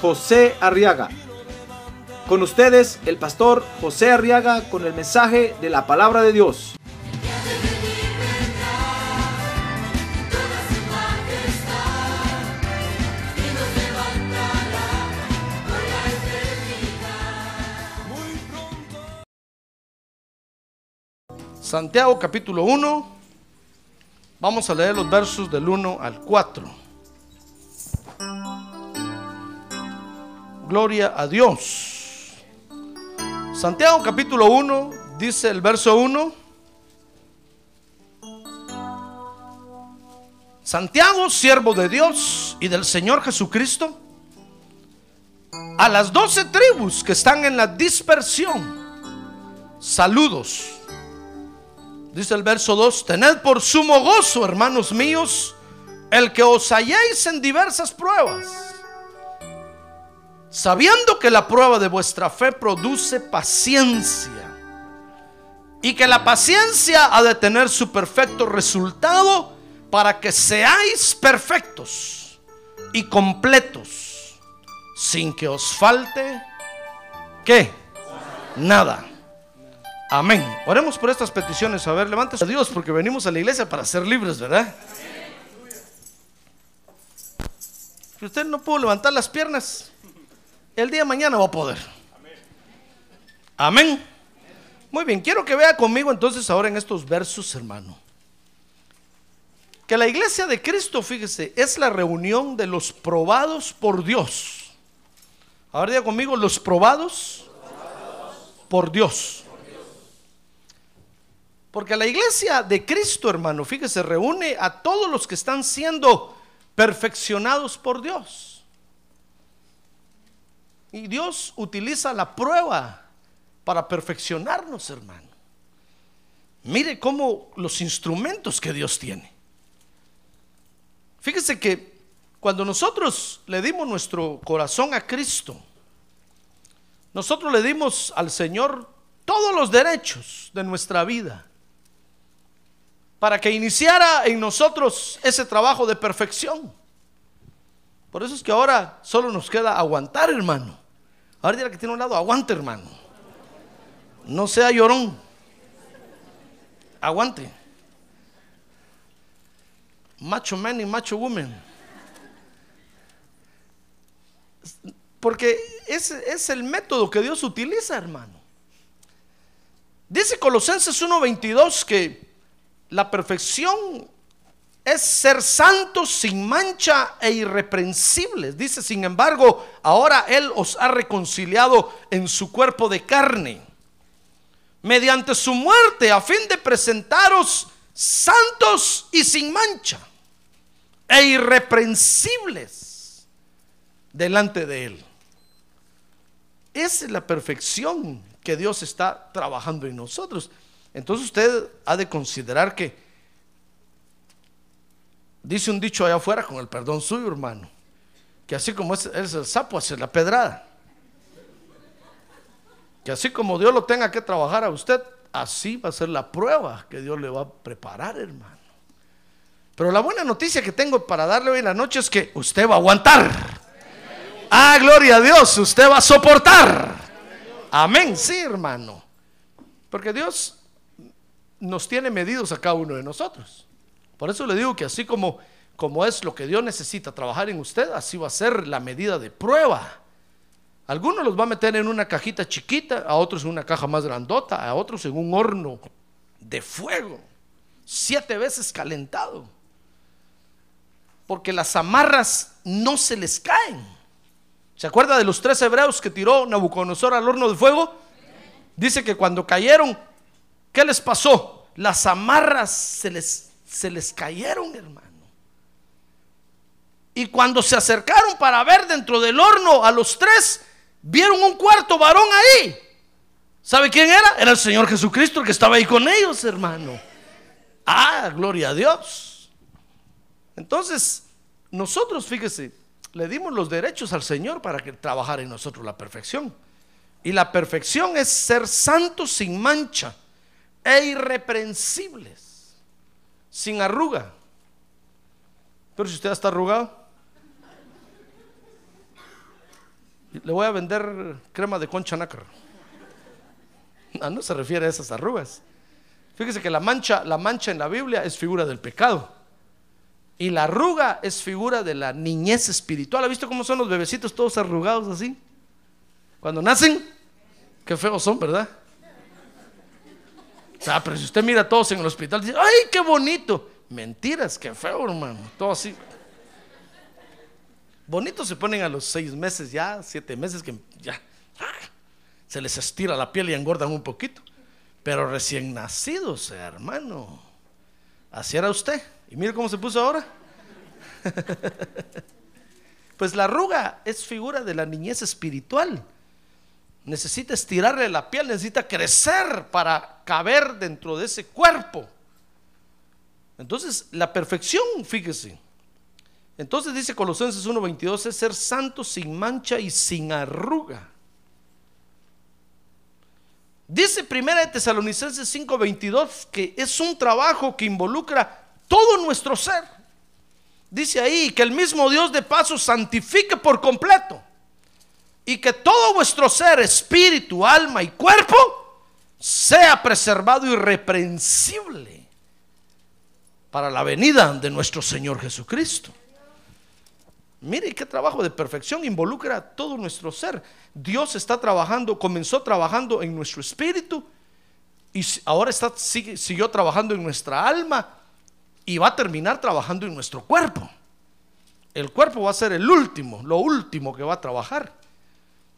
José Arriaga. Con ustedes, el pastor José Arriaga con el mensaje de la palabra de Dios. Santiago capítulo 1, vamos a leer los versos del 1 al 4. Gloria a Dios. Santiago capítulo 1, dice el verso 1. Santiago, siervo de Dios y del Señor Jesucristo, a las doce tribus que están en la dispersión, saludos. Dice el verso 2, tened por sumo gozo, hermanos míos, el que os halléis en diversas pruebas, sabiendo que la prueba de vuestra fe produce paciencia, y que la paciencia ha de tener su perfecto resultado para que seáis perfectos y completos, sin que os falte, ¿qué? Nada. Amén. Oremos por estas peticiones. A ver, levántese a Dios porque venimos a la iglesia para ser libres, ¿verdad? Si usted no pudo levantar las piernas, el día de mañana va a poder. Amén. Muy bien, quiero que vea conmigo entonces ahora en estos versos, hermano. Que la iglesia de Cristo, fíjese, es la reunión de los probados por Dios. Ahora diga conmigo, los probados por Dios. Porque la iglesia de Cristo, hermano, fíjese, reúne a todos los que están siendo perfeccionados por Dios. Y Dios utiliza la prueba para perfeccionarnos, hermano. Mire cómo los instrumentos que Dios tiene. Fíjese que cuando nosotros le dimos nuestro corazón a Cristo, nosotros le dimos al Señor todos los derechos de nuestra vida para que iniciara en nosotros ese trabajo de perfección. Por eso es que ahora solo nos queda aguantar, hermano. Ahora dirá que tiene un lado, aguante, hermano. No sea llorón. Aguante. Macho man y macho woman. Porque ese es el método que Dios utiliza, hermano. Dice Colosenses 1:22 que la perfección es ser santos sin mancha e irreprensibles. Dice, sin embargo, ahora Él os ha reconciliado en su cuerpo de carne, mediante su muerte, a fin de presentaros santos y sin mancha e irreprensibles delante de Él. Esa es la perfección que Dios está trabajando en nosotros. Entonces usted ha de considerar que, dice un dicho allá afuera con el perdón suyo, hermano, que así como es, es el sapo, hace la pedrada. Que así como Dios lo tenga que trabajar a usted, así va a ser la prueba que Dios le va a preparar, hermano. Pero la buena noticia que tengo para darle hoy en la noche es que usted va a aguantar. Ah, gloria a Dios, usted va a soportar. Amén, sí, hermano. Porque Dios nos tiene medidos a cada uno de nosotros. Por eso le digo que así como, como es lo que Dios necesita trabajar en usted, así va a ser la medida de prueba. Algunos los va a meter en una cajita chiquita, a otros en una caja más grandota, a otros en un horno de fuego, siete veces calentado. Porque las amarras no se les caen. ¿Se acuerda de los tres hebreos que tiró Nabucodonosor al horno de fuego? Dice que cuando cayeron ¿Qué les pasó? Las amarras se les, se les cayeron, hermano. Y cuando se acercaron para ver dentro del horno a los tres, vieron un cuarto varón ahí. ¿Sabe quién era? Era el Señor Jesucristo el que estaba ahí con ellos, hermano. Ah, gloria a Dios. Entonces, nosotros, fíjese, le dimos los derechos al Señor para que trabajara en nosotros la perfección. Y la perfección es ser santos sin mancha e irreprensibles, sin arruga. Pero si usted está arrugado, le voy a vender crema de concha nácar. Ah, no se refiere a esas arrugas. Fíjese que la mancha, la mancha en la Biblia es figura del pecado. Y la arruga es figura de la niñez espiritual. ¿Ha visto cómo son los bebecitos todos arrugados así? Cuando nacen, qué feos son, ¿verdad? Pero si usted mira a todos en el hospital, dice, ¡ay, qué bonito! Mentiras, qué feo, hermano. Todo así. Bonitos se ponen a los seis meses ya, siete meses que ya se les estira la piel y engordan un poquito. Pero recién nacidos, hermano. Así era usted. Y mire cómo se puso ahora. pues la arruga es figura de la niñez espiritual. Necesita estirarle la piel, necesita crecer para caber dentro de ese cuerpo. Entonces, la perfección, fíjese. Entonces dice Colosenses 1:22 es ser santo sin mancha y sin arruga. Dice Primera de Tesalonicenses 5:22 que es un trabajo que involucra todo nuestro ser. Dice ahí que el mismo Dios de paso santifique por completo y que todo vuestro ser, espíritu, alma y cuerpo sea preservado irreprensible para la venida de nuestro Señor Jesucristo. Mire qué trabajo de perfección involucra todo nuestro ser. Dios está trabajando, comenzó trabajando en nuestro espíritu y ahora está, siguió trabajando en nuestra alma y va a terminar trabajando en nuestro cuerpo. El cuerpo va a ser el último, lo último que va a trabajar.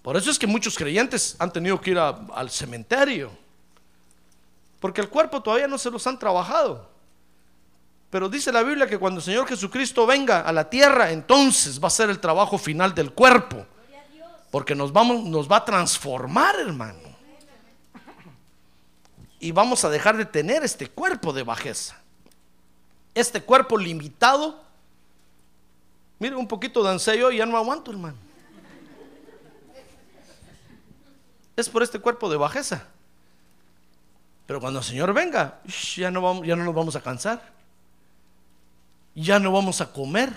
Por eso es que muchos creyentes han tenido que ir al cementerio. Porque el cuerpo todavía no se los han trabajado. Pero dice la Biblia que cuando el Señor Jesucristo venga a la tierra, entonces va a ser el trabajo final del cuerpo. Porque nos, vamos, nos va a transformar, hermano. Y vamos a dejar de tener este cuerpo de bajeza. Este cuerpo limitado. Mire, un poquito de y ya no aguanto, hermano. Es por este cuerpo de bajeza. Pero cuando el Señor venga, ya no, vamos, ya no nos vamos a cansar ya no vamos a comer.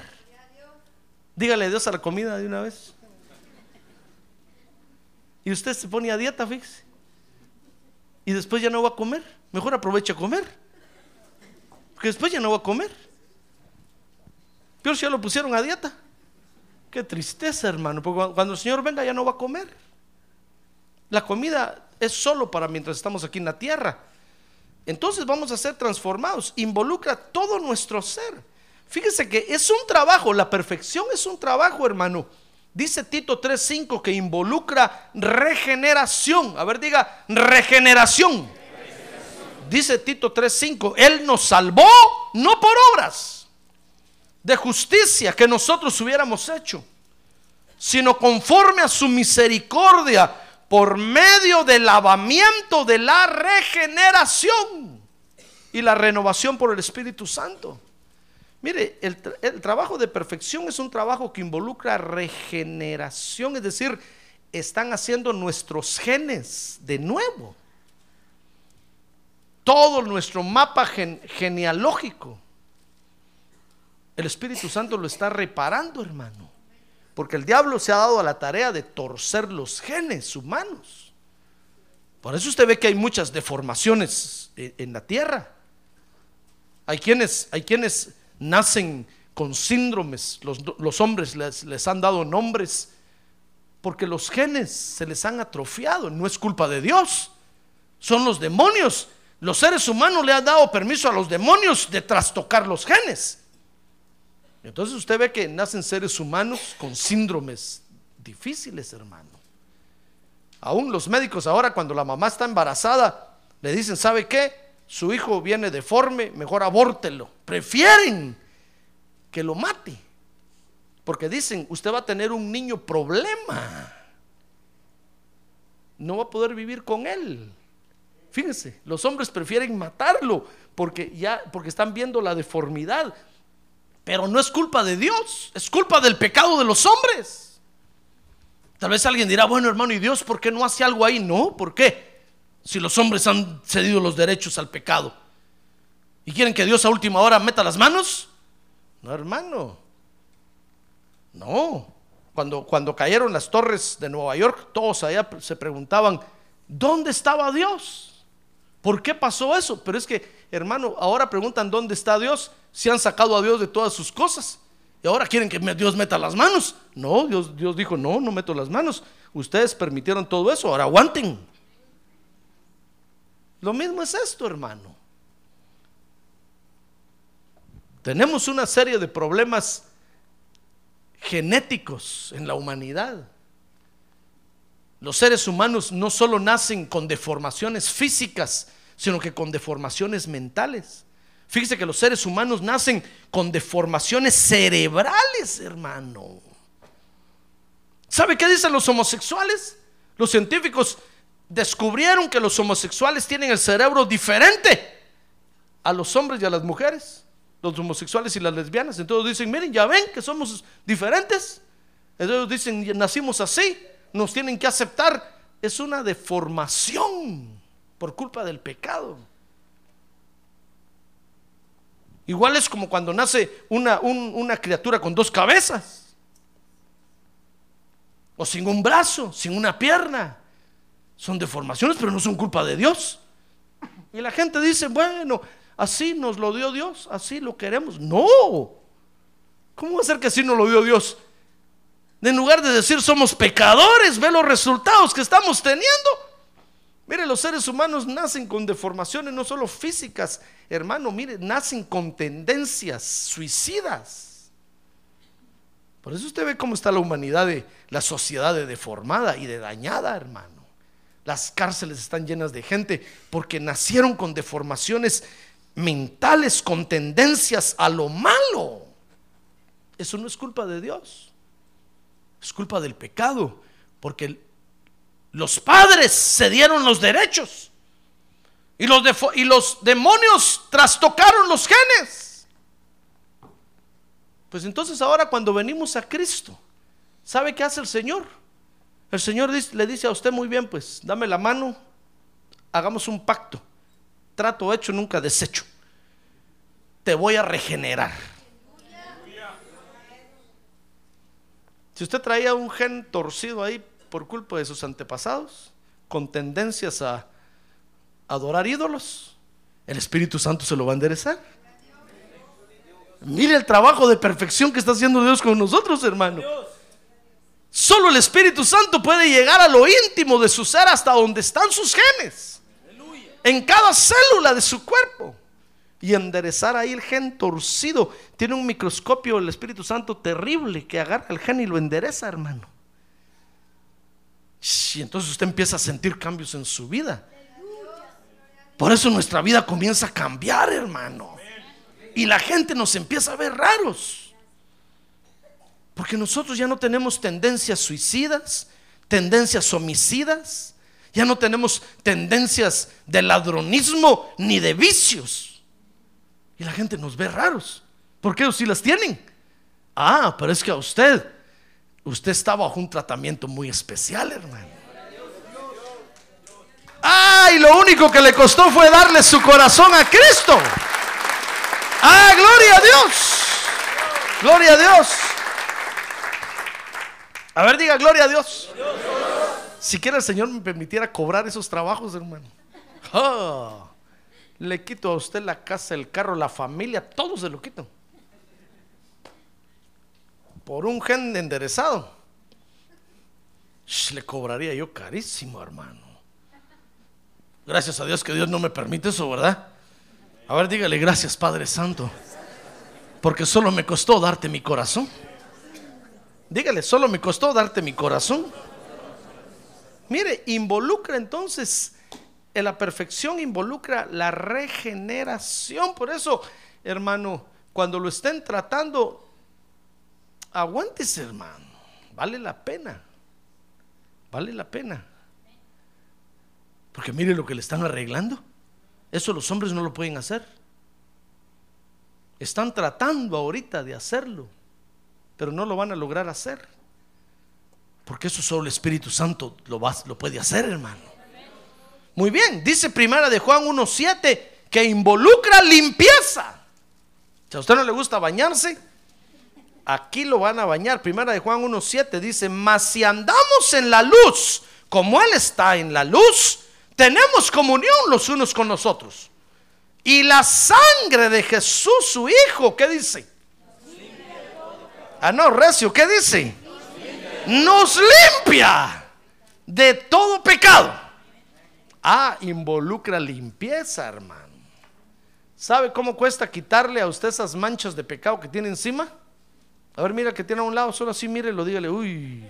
Dígale Dios a la comida de una vez. Y usted se pone a dieta, fíjese. Y después ya no va a comer. Mejor aprovecha a comer. Porque después ya no va a comer. Peor si ya lo pusieron a dieta. Qué tristeza, hermano. Porque cuando el Señor venga ya no va a comer. La comida es solo para mientras estamos aquí en la tierra. Entonces vamos a ser transformados. Involucra todo nuestro ser. Fíjese que es un trabajo, la perfección es un trabajo, hermano. Dice Tito 3:5 que involucra regeneración. A ver, diga, regeneración. Dice Tito 3:5, Él nos salvó no por obras de justicia que nosotros hubiéramos hecho, sino conforme a su misericordia por medio del lavamiento de la regeneración y la renovación por el Espíritu Santo. Mire, el, trabajo de perfección es un trabajo que involucra regeneración, es decir, están haciendo nuestros genes de nuevo. Todo nuestro mapa genealógico. El Espíritu Santo lo está reparando, hermano. Porque el diablo se ha dado a la tarea de torcer los genes humanos. Por eso usted ve que hay muchas deformaciones en, la tierra. Hay quienes, hay quienes nacen con síndromes, los, hombres les, les han dado nombres porque los genes se les han atrofiado, no es culpa de Dios, son los demonios. Los seres humanos le han dado permiso a los demonios de trastocar los genes. Entonces usted ve que nacen seres humanos con síndromes difíciles, hermano. Aún los médicos ahora cuando la mamá está embarazada, le dicen, ¿sabe qué? su hijo viene deforme, mejor abórtelo. Prefieren que lo mate. Porque dicen, usted va a tener un niño problema. no va a poder vivir con él. Fíjense, los hombres prefieren matarlo porque ya porque están viendo la deformidad. Pero no es culpa de Dios, es culpa del pecado de los hombres. Tal vez alguien dirá, bueno hermano, ¿y Dios por qué no hace algo ahí? No, ¿por qué? Si los hombres han cedido los derechos al pecado. ¿Y quieren que Dios a última hora meta las manos? No, hermano. No. Cuando, cuando cayeron las torres de Nueva York, todos allá se preguntaban, ¿dónde estaba Dios? ¿Por qué pasó eso? Pero es que, hermano, ahora preguntan, ¿dónde está Dios? Si han sacado a Dios de todas sus cosas. Y ahora quieren que Dios meta las manos. No, Dios, Dios dijo, no, no meto las manos. Ustedes permitieron todo eso, ahora aguanten. Lo mismo es esto, hermano. Tenemos una serie de problemas genéticos en la humanidad. Los seres humanos no solo nacen con deformaciones físicas, sino que con deformaciones mentales. Fíjese que los seres humanos nacen con deformaciones cerebrales, hermano. ¿Sabe qué dicen los homosexuales? Los científicos descubrieron que los homosexuales tienen el cerebro diferente a los hombres y a las mujeres, los homosexuales y las lesbianas. Entonces dicen, miren, ya ven que somos diferentes. Entonces dicen, nacimos así, nos tienen que aceptar. Es una deformación por culpa del pecado. Igual es como cuando nace una, una criatura con dos cabezas. O sin un brazo, sin una pierna. Son deformaciones, pero no son culpa de Dios. Y la gente dice, bueno, así nos lo dio Dios, así lo queremos. No. ¿Cómo va a ser que así nos lo dio Dios? En lugar de decir somos pecadores, ve los resultados que estamos teniendo. Mire, los seres humanos nacen con deformaciones no solo físicas, hermano, mire, nacen con tendencias suicidas. Por eso usted ve cómo está la humanidad, de, la sociedad de deformada y de dañada, hermano. Las cárceles están llenas de gente porque nacieron con deformaciones mentales, con tendencias a lo malo. Eso no es culpa de Dios, es culpa del pecado, porque los padres se dieron los derechos. Y los, y los demonios trastocaron los genes. Pues entonces ahora cuando venimos a Cristo, ¿sabe qué hace el Señor? El Señor le dice a usted muy bien, pues dame la mano, hagamos un pacto. Trato hecho, nunca deshecho. Te voy a regenerar. Si usted traía un gen torcido ahí, por culpa de sus antepasados, con tendencias a adorar ídolos, el Espíritu Santo se lo va a enderezar. Mire el trabajo de perfección que está haciendo Dios con nosotros, hermano. Solo el Espíritu Santo puede llegar a lo íntimo de su ser hasta donde están sus genes. En cada célula de su cuerpo. Y enderezar ahí el gen torcido. Tiene un microscopio el Espíritu Santo terrible que agarra el gen y lo endereza, hermano. Y entonces usted empieza a sentir cambios en su vida. Por eso nuestra vida comienza a cambiar, hermano. Y la gente nos empieza a ver raros. Porque nosotros ya no tenemos tendencias suicidas, tendencias homicidas, ya no tenemos tendencias de ladronismo ni de vicios. Y la gente nos ve raros. ¿Por qué ellos sí las tienen? Ah, pero es que a usted Usted está bajo un tratamiento muy especial, hermano. Ay, lo único que le costó fue darle su corazón a Cristo. Ah, gloria a Dios. Gloria a Dios. A ver, diga gloria a Dios. Si quiere el Señor me permitiera cobrar esos trabajos, hermano. Ah, le quito a usted la casa, el carro, la familia, todo se lo quito por un gen enderezado, le cobraría yo carísimo, hermano. Gracias a Dios que Dios no me permite eso, ¿verdad? A ver, dígale gracias, Padre Santo, porque solo me costó darte mi corazón. Dígale, solo me costó darte mi corazón. Mire, involucra entonces, en la perfección involucra la regeneración. Por eso, hermano, cuando lo estén tratando, aguántese, hermano. Vale la pena. Vale la pena. Porque mire lo que le están arreglando. Eso los hombres no lo pueden hacer. Están tratando ahorita de hacerlo, pero no lo van a lograr hacer. Porque eso solo el Espíritu Santo lo, va, lo puede hacer, hermano. Muy bien, dice primera de Juan 1.7 que involucra limpieza. Si a usted no le gusta bañarse, aquí lo van a bañar. Primera de Juan 1.7 dice, mas si andamos en la luz, como Él está en la luz, tenemos comunión los unos con nosotros. Y la sangre de Jesús, su Hijo, ¿qué dice? Ah, no, recio, ¿qué dice? Nos limpia de todo pecado. Ah, involucra limpieza, hermano. ¿Sabe cómo cuesta quitarle a usted esas manchas de pecado que tiene encima? A ver, mira que tiene a un lado, solo así, lo dígale, uy,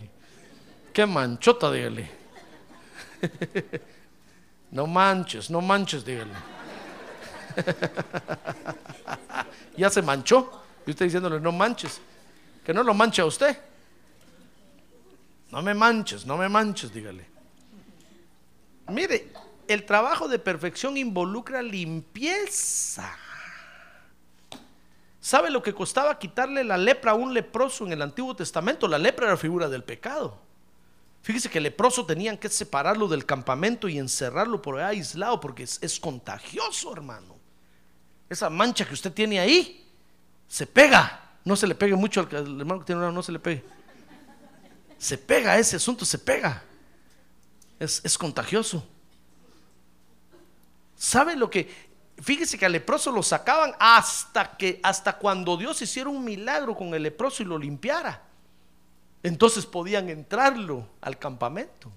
qué manchota, dígale. No manches, no manches, dígale. ya se manchó. Y usted diciéndole, no manches. Que no lo manche a usted. No me manches, no me manches, dígale. Mire, el trabajo de perfección involucra limpieza. ¿Sabe lo que costaba quitarle la lepra a un leproso en el Antiguo Testamento? La lepra era figura del pecado. Fíjese que el leproso tenían que separarlo del campamento y encerrarlo por ahí aislado porque es, contagioso, hermano. Esa mancha que usted tiene ahí se pega. No se le pegue mucho al, hermano que tiene una, no se le pegue. Se pega, ese asunto se pega. Es, es contagioso. ¿Sabe lo que? Fíjese que al leproso lo sacaban hasta que, hasta cuando Dios hiciera un milagro con el leproso y lo limpiara. Entonces podían entrarlo al campamento.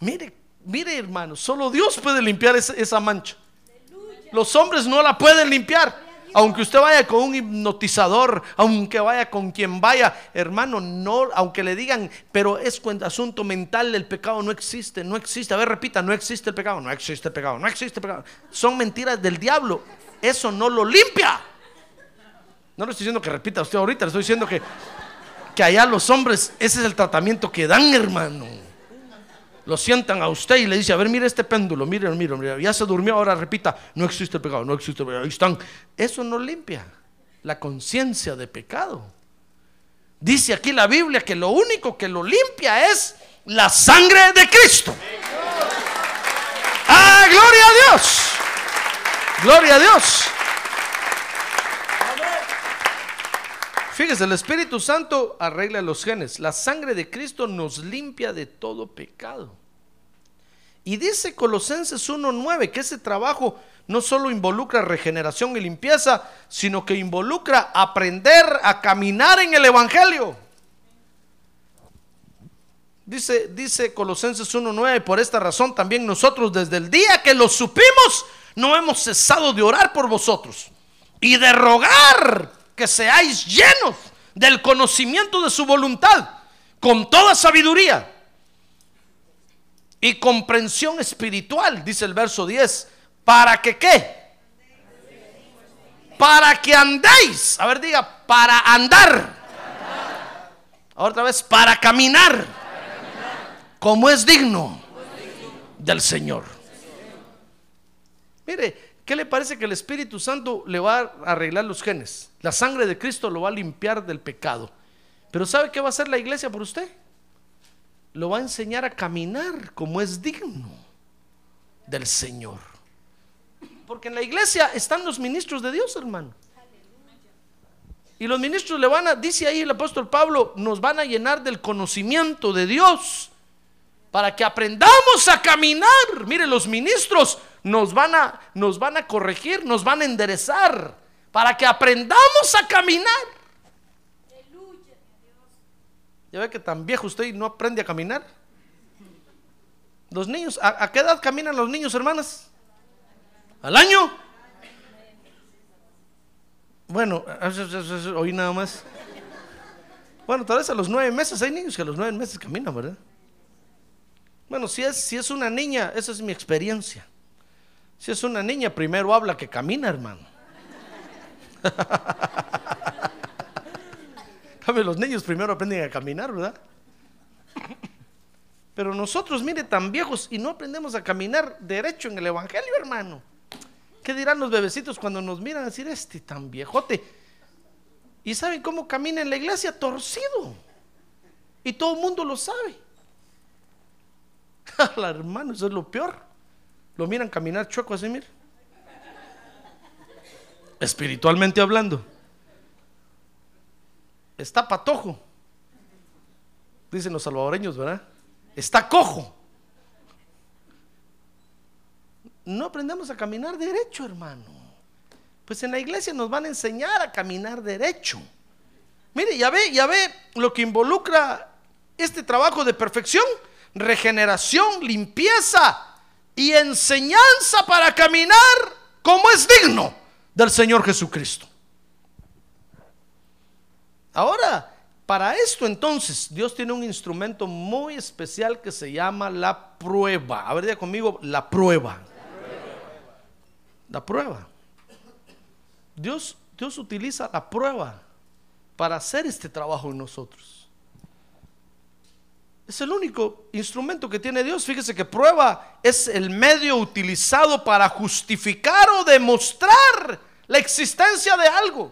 Mire, mire hermano, solo Dios puede limpiar esa, esa mancha. Los hombres no la pueden limpiar. Aunque usted vaya con un hipnotizador, aunque vaya con quien vaya, hermano, no, aunque le digan, pero es asunto mental, el pecado no existe, no existe. A ver, repita, no existe el pecado, no existe el pecado, no existe el pecado. Son mentiras del diablo. Eso no lo limpia. No le estoy diciendo que repita usted ahorita, le estoy diciendo que, que allá los hombres, ese es el tratamiento que dan, hermano lo sientan a usted y le dice, a ver, mire este péndulo, mire, mire, mire, ya se durmió, ahora repita, no existe pecado, no existe pecado, ahí están. Eso no limpia la conciencia de pecado. Dice aquí la Biblia que lo único que lo limpia es la sangre de Cristo. ¡Ah, gloria a Dios! ¡Gloria a Dios! Fíjese, el Espíritu Santo arregla los genes. La sangre de Cristo nos limpia de todo pecado. Y dice Colosenses 1.9 que ese trabajo no solo involucra regeneración y limpieza, sino que involucra aprender a caminar en el Evangelio. Dice, dice Colosenses 1.9, por esta razón también nosotros desde el día que lo supimos, no hemos cesado de orar por vosotros y de rogar que seáis llenos del conocimiento de su voluntad, con toda sabiduría y comprensión espiritual, dice el verso 10, para que qué? Para que andéis, a ver diga, para andar. Otra vez, para caminar, como es digno del Señor. Mire, ¿Qué le parece que el Espíritu Santo le va a arreglar los genes? La sangre de Cristo lo va a limpiar del pecado. Pero ¿sabe qué va a hacer la iglesia por usted? Lo va a enseñar a caminar como es digno del Señor. Porque en la iglesia están los ministros de Dios, hermano. Y los ministros le van a, dice ahí el apóstol Pablo, nos van a llenar del conocimiento de Dios para que aprendamos a caminar. Mire, los ministros nos van a, nos van a corregir, nos van a enderezar, para que aprendamos a caminar. Ya ve que tan viejo usted no aprende a caminar. Los niños, ¿a, qué edad caminan los niños, hermanas? ¿Al año? Bueno, hoy nada más. Bueno, tal vez a los nueve meses hay niños que a los nueve meses caminan, ¿verdad? Bueno, si es, si es una niña, esa es mi experiencia. Si es una niña, primero habla que camina, hermano. los niños primero aprenden a caminar, ¿verdad? Pero nosotros, mire, tan viejos y no aprendemos a caminar derecho en el Evangelio, hermano. ¿Qué dirán los bebecitos cuando nos miran a decir, este tan viejote? ¿Y saben cómo camina en la iglesia? Torcido. Y todo el mundo lo sabe. Hermano, eso es lo peor. Lo miran caminar chueco así, mire. Espiritualmente hablando. Está patojo. Dicen los salvadoreños, ¿verdad? Está cojo. No aprendemos a caminar derecho, hermano. Pues en la iglesia nos van a enseñar a caminar derecho. Mire, ya ve, ya ve lo que involucra este trabajo de perfección, regeneración, limpieza y enseñanza para caminar como es digno del Señor Jesucristo. Ahora, para esto entonces, Dios tiene un instrumento muy especial que se llama la prueba. A ver, conmigo, la prueba. La prueba. Dios, Dios utiliza la prueba para hacer este trabajo en nosotros. Es el único instrumento que tiene Dios. Fíjese que prueba es el medio utilizado para justificar o demostrar la existencia de algo.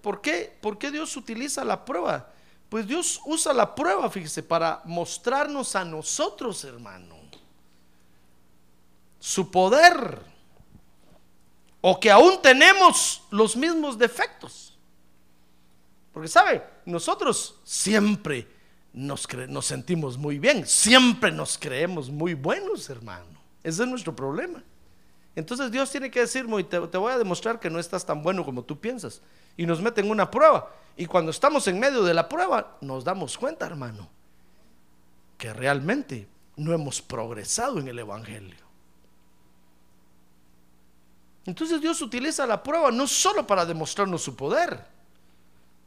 ¿Por qué? ¿Por qué Dios utiliza la prueba? Pues Dios usa la prueba, fíjese, para mostrarnos a nosotros, hermano, su poder. O que aún tenemos los mismos defectos. Porque, ¿sabe? Nosotros siempre nos, sentimos muy bien, siempre nos creemos muy buenos, hermano. Ese es nuestro problema. Entonces Dios tiene que decirme, te, voy a demostrar que no estás tan bueno como tú piensas. Y nos meten una prueba. Y cuando estamos en medio de la prueba, nos damos cuenta, hermano, que realmente no hemos progresado en el Evangelio. Entonces Dios utiliza la prueba no solo para demostrarnos su poder,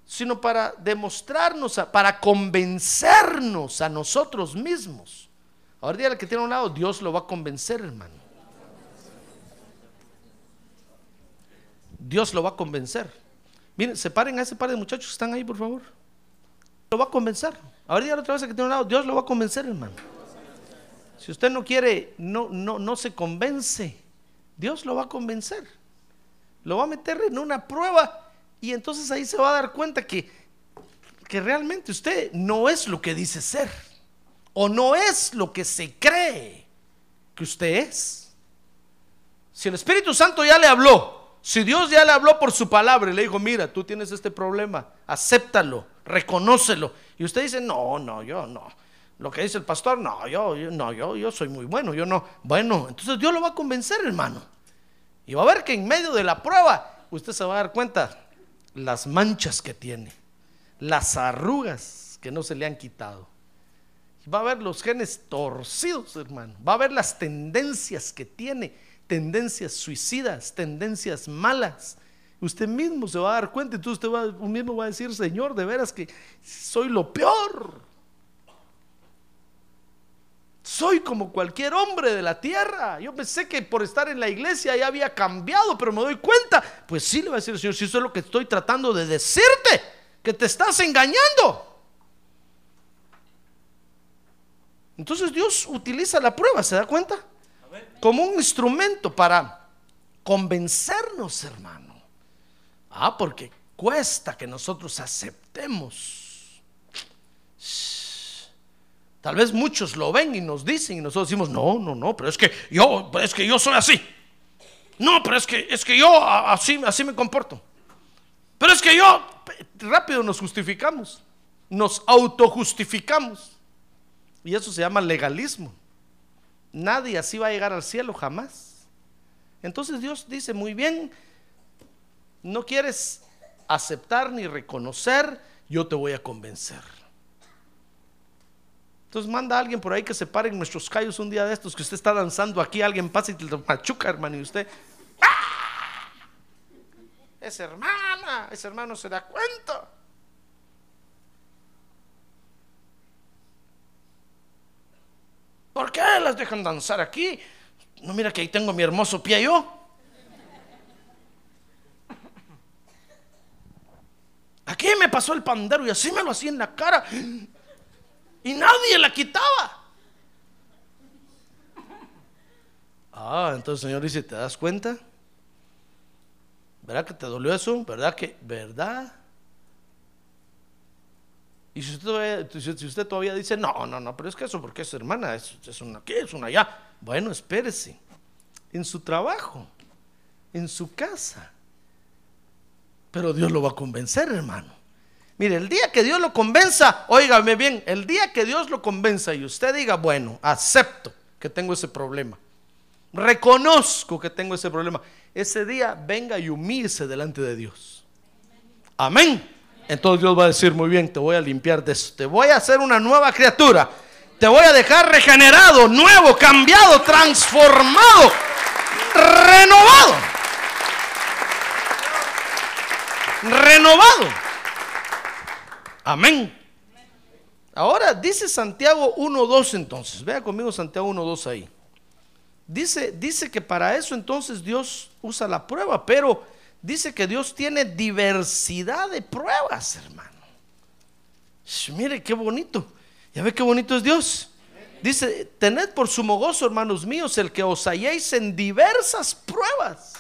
sino para demostrarnos, para convencernos a nosotros mismos. Ahora dígale que tiene a un lado, Dios lo va a convencer, hermano. Dios lo va a convencer. Miren, separen a ese par de muchachos que están ahí, por favor. Lo va a convencer. Ahora dígale otra vez que tiene a un lado, Dios lo va a convencer, hermano. Si usted no quiere, no, no, no se convence. Dios lo va a convencer. Lo va a meter en una prueba y entonces ahí se va a dar cuenta que, que realmente usted no es lo que dice ser. O no es lo que se cree que usted es. Si el Espíritu Santo ya le habló, si Dios ya le habló por su palabra y le dijo, mira, tú tienes este problema, acéptalo, reconócelo. Y usted dice, no, no, yo no. Lo que dice el pastor, no, yo, no, yo, yo soy muy bueno, yo no. Bueno, entonces Dios lo va a convencer, hermano. Y va a ver que en medio de la prueba, usted se va a dar cuenta las manchas que tiene, las arrugas que no se le han quitado. Va a ver los genes torcidos, hermano. Va a ver las tendencias que tiene tendencias suicidas, tendencias malas. Usted mismo se va a dar cuenta, entonces usted mismo va a decir, Señor, de veras que soy lo peor. Soy como cualquier hombre de la tierra. Yo pensé que por estar en la iglesia ya había cambiado, pero me doy cuenta. Pues sí, le va a decir el Señor, si eso es lo que estoy tratando de decirte, que te estás engañando. Entonces Dios utiliza la prueba, ¿se da cuenta? como un instrumento para convencernos, hermano. Ah, porque cuesta que nosotros aceptemos. Tal vez muchos lo ven y nos dicen y nosotros decimos, no, no, no, pero es que yo, es que yo soy así. No, pero es que es que yo así, así me comporto. Pero es que yo rápido nos justificamos, nos autojustificamos. Y eso se llama legalismo. Nadie así va a llegar al cielo jamás. Entonces Dios dice, muy bien, no quieres aceptar ni reconocer, yo te voy a convencer. Entonces manda a alguien por ahí que se pare en nuestros callos un día de estos, que usted está danzando aquí, alguien pasa y te machuca, hermano, y usted... ¡Ah! Esa hermana, ese hermano se da cuenta. ¿Por qué las dejan danzar aquí? No mira que ahí tengo mi hermoso pie yo. Aquí me pasó el pandero y así me lo hacía en la cara. Y nadie la quitaba. Ah, entonces el Señor dice, ¿te das cuenta? ¿Verdad que te dolió eso? ¿Verdad que? ¿Verdad? Y si usted, todavía, dice, no, no, no, pero es que eso porque es hermana, es, es una aquí, es una allá. Bueno, espérese. En su trabajo, en su casa. Pero Dios lo va a convencer, hermano. Mire, el día que Dios lo convenza, óigame bien, el día que Dios lo convenza y usted diga, bueno, acepto que tengo ese problema, reconozco que tengo ese problema, ese día venga y humíese delante de Dios. Amén. Entonces Dios va a decir, muy bien, te voy a limpiar de eso, te voy a hacer una nueva criatura, te voy a dejar regenerado, nuevo, cambiado, transformado, renovado. Renovado. Amén. Ahora dice Santiago 1.2 entonces. Vea conmigo Santiago 1.2 ahí. Dice, dice que para eso entonces Dios usa la prueba, pero dice que Dios tiene diversidad de pruebas, hermano. mire qué bonito. ¿Ya ve qué bonito es Dios? Dice, tened por sumo gozo, hermanos míos, el que os halléis en diversas pruebas.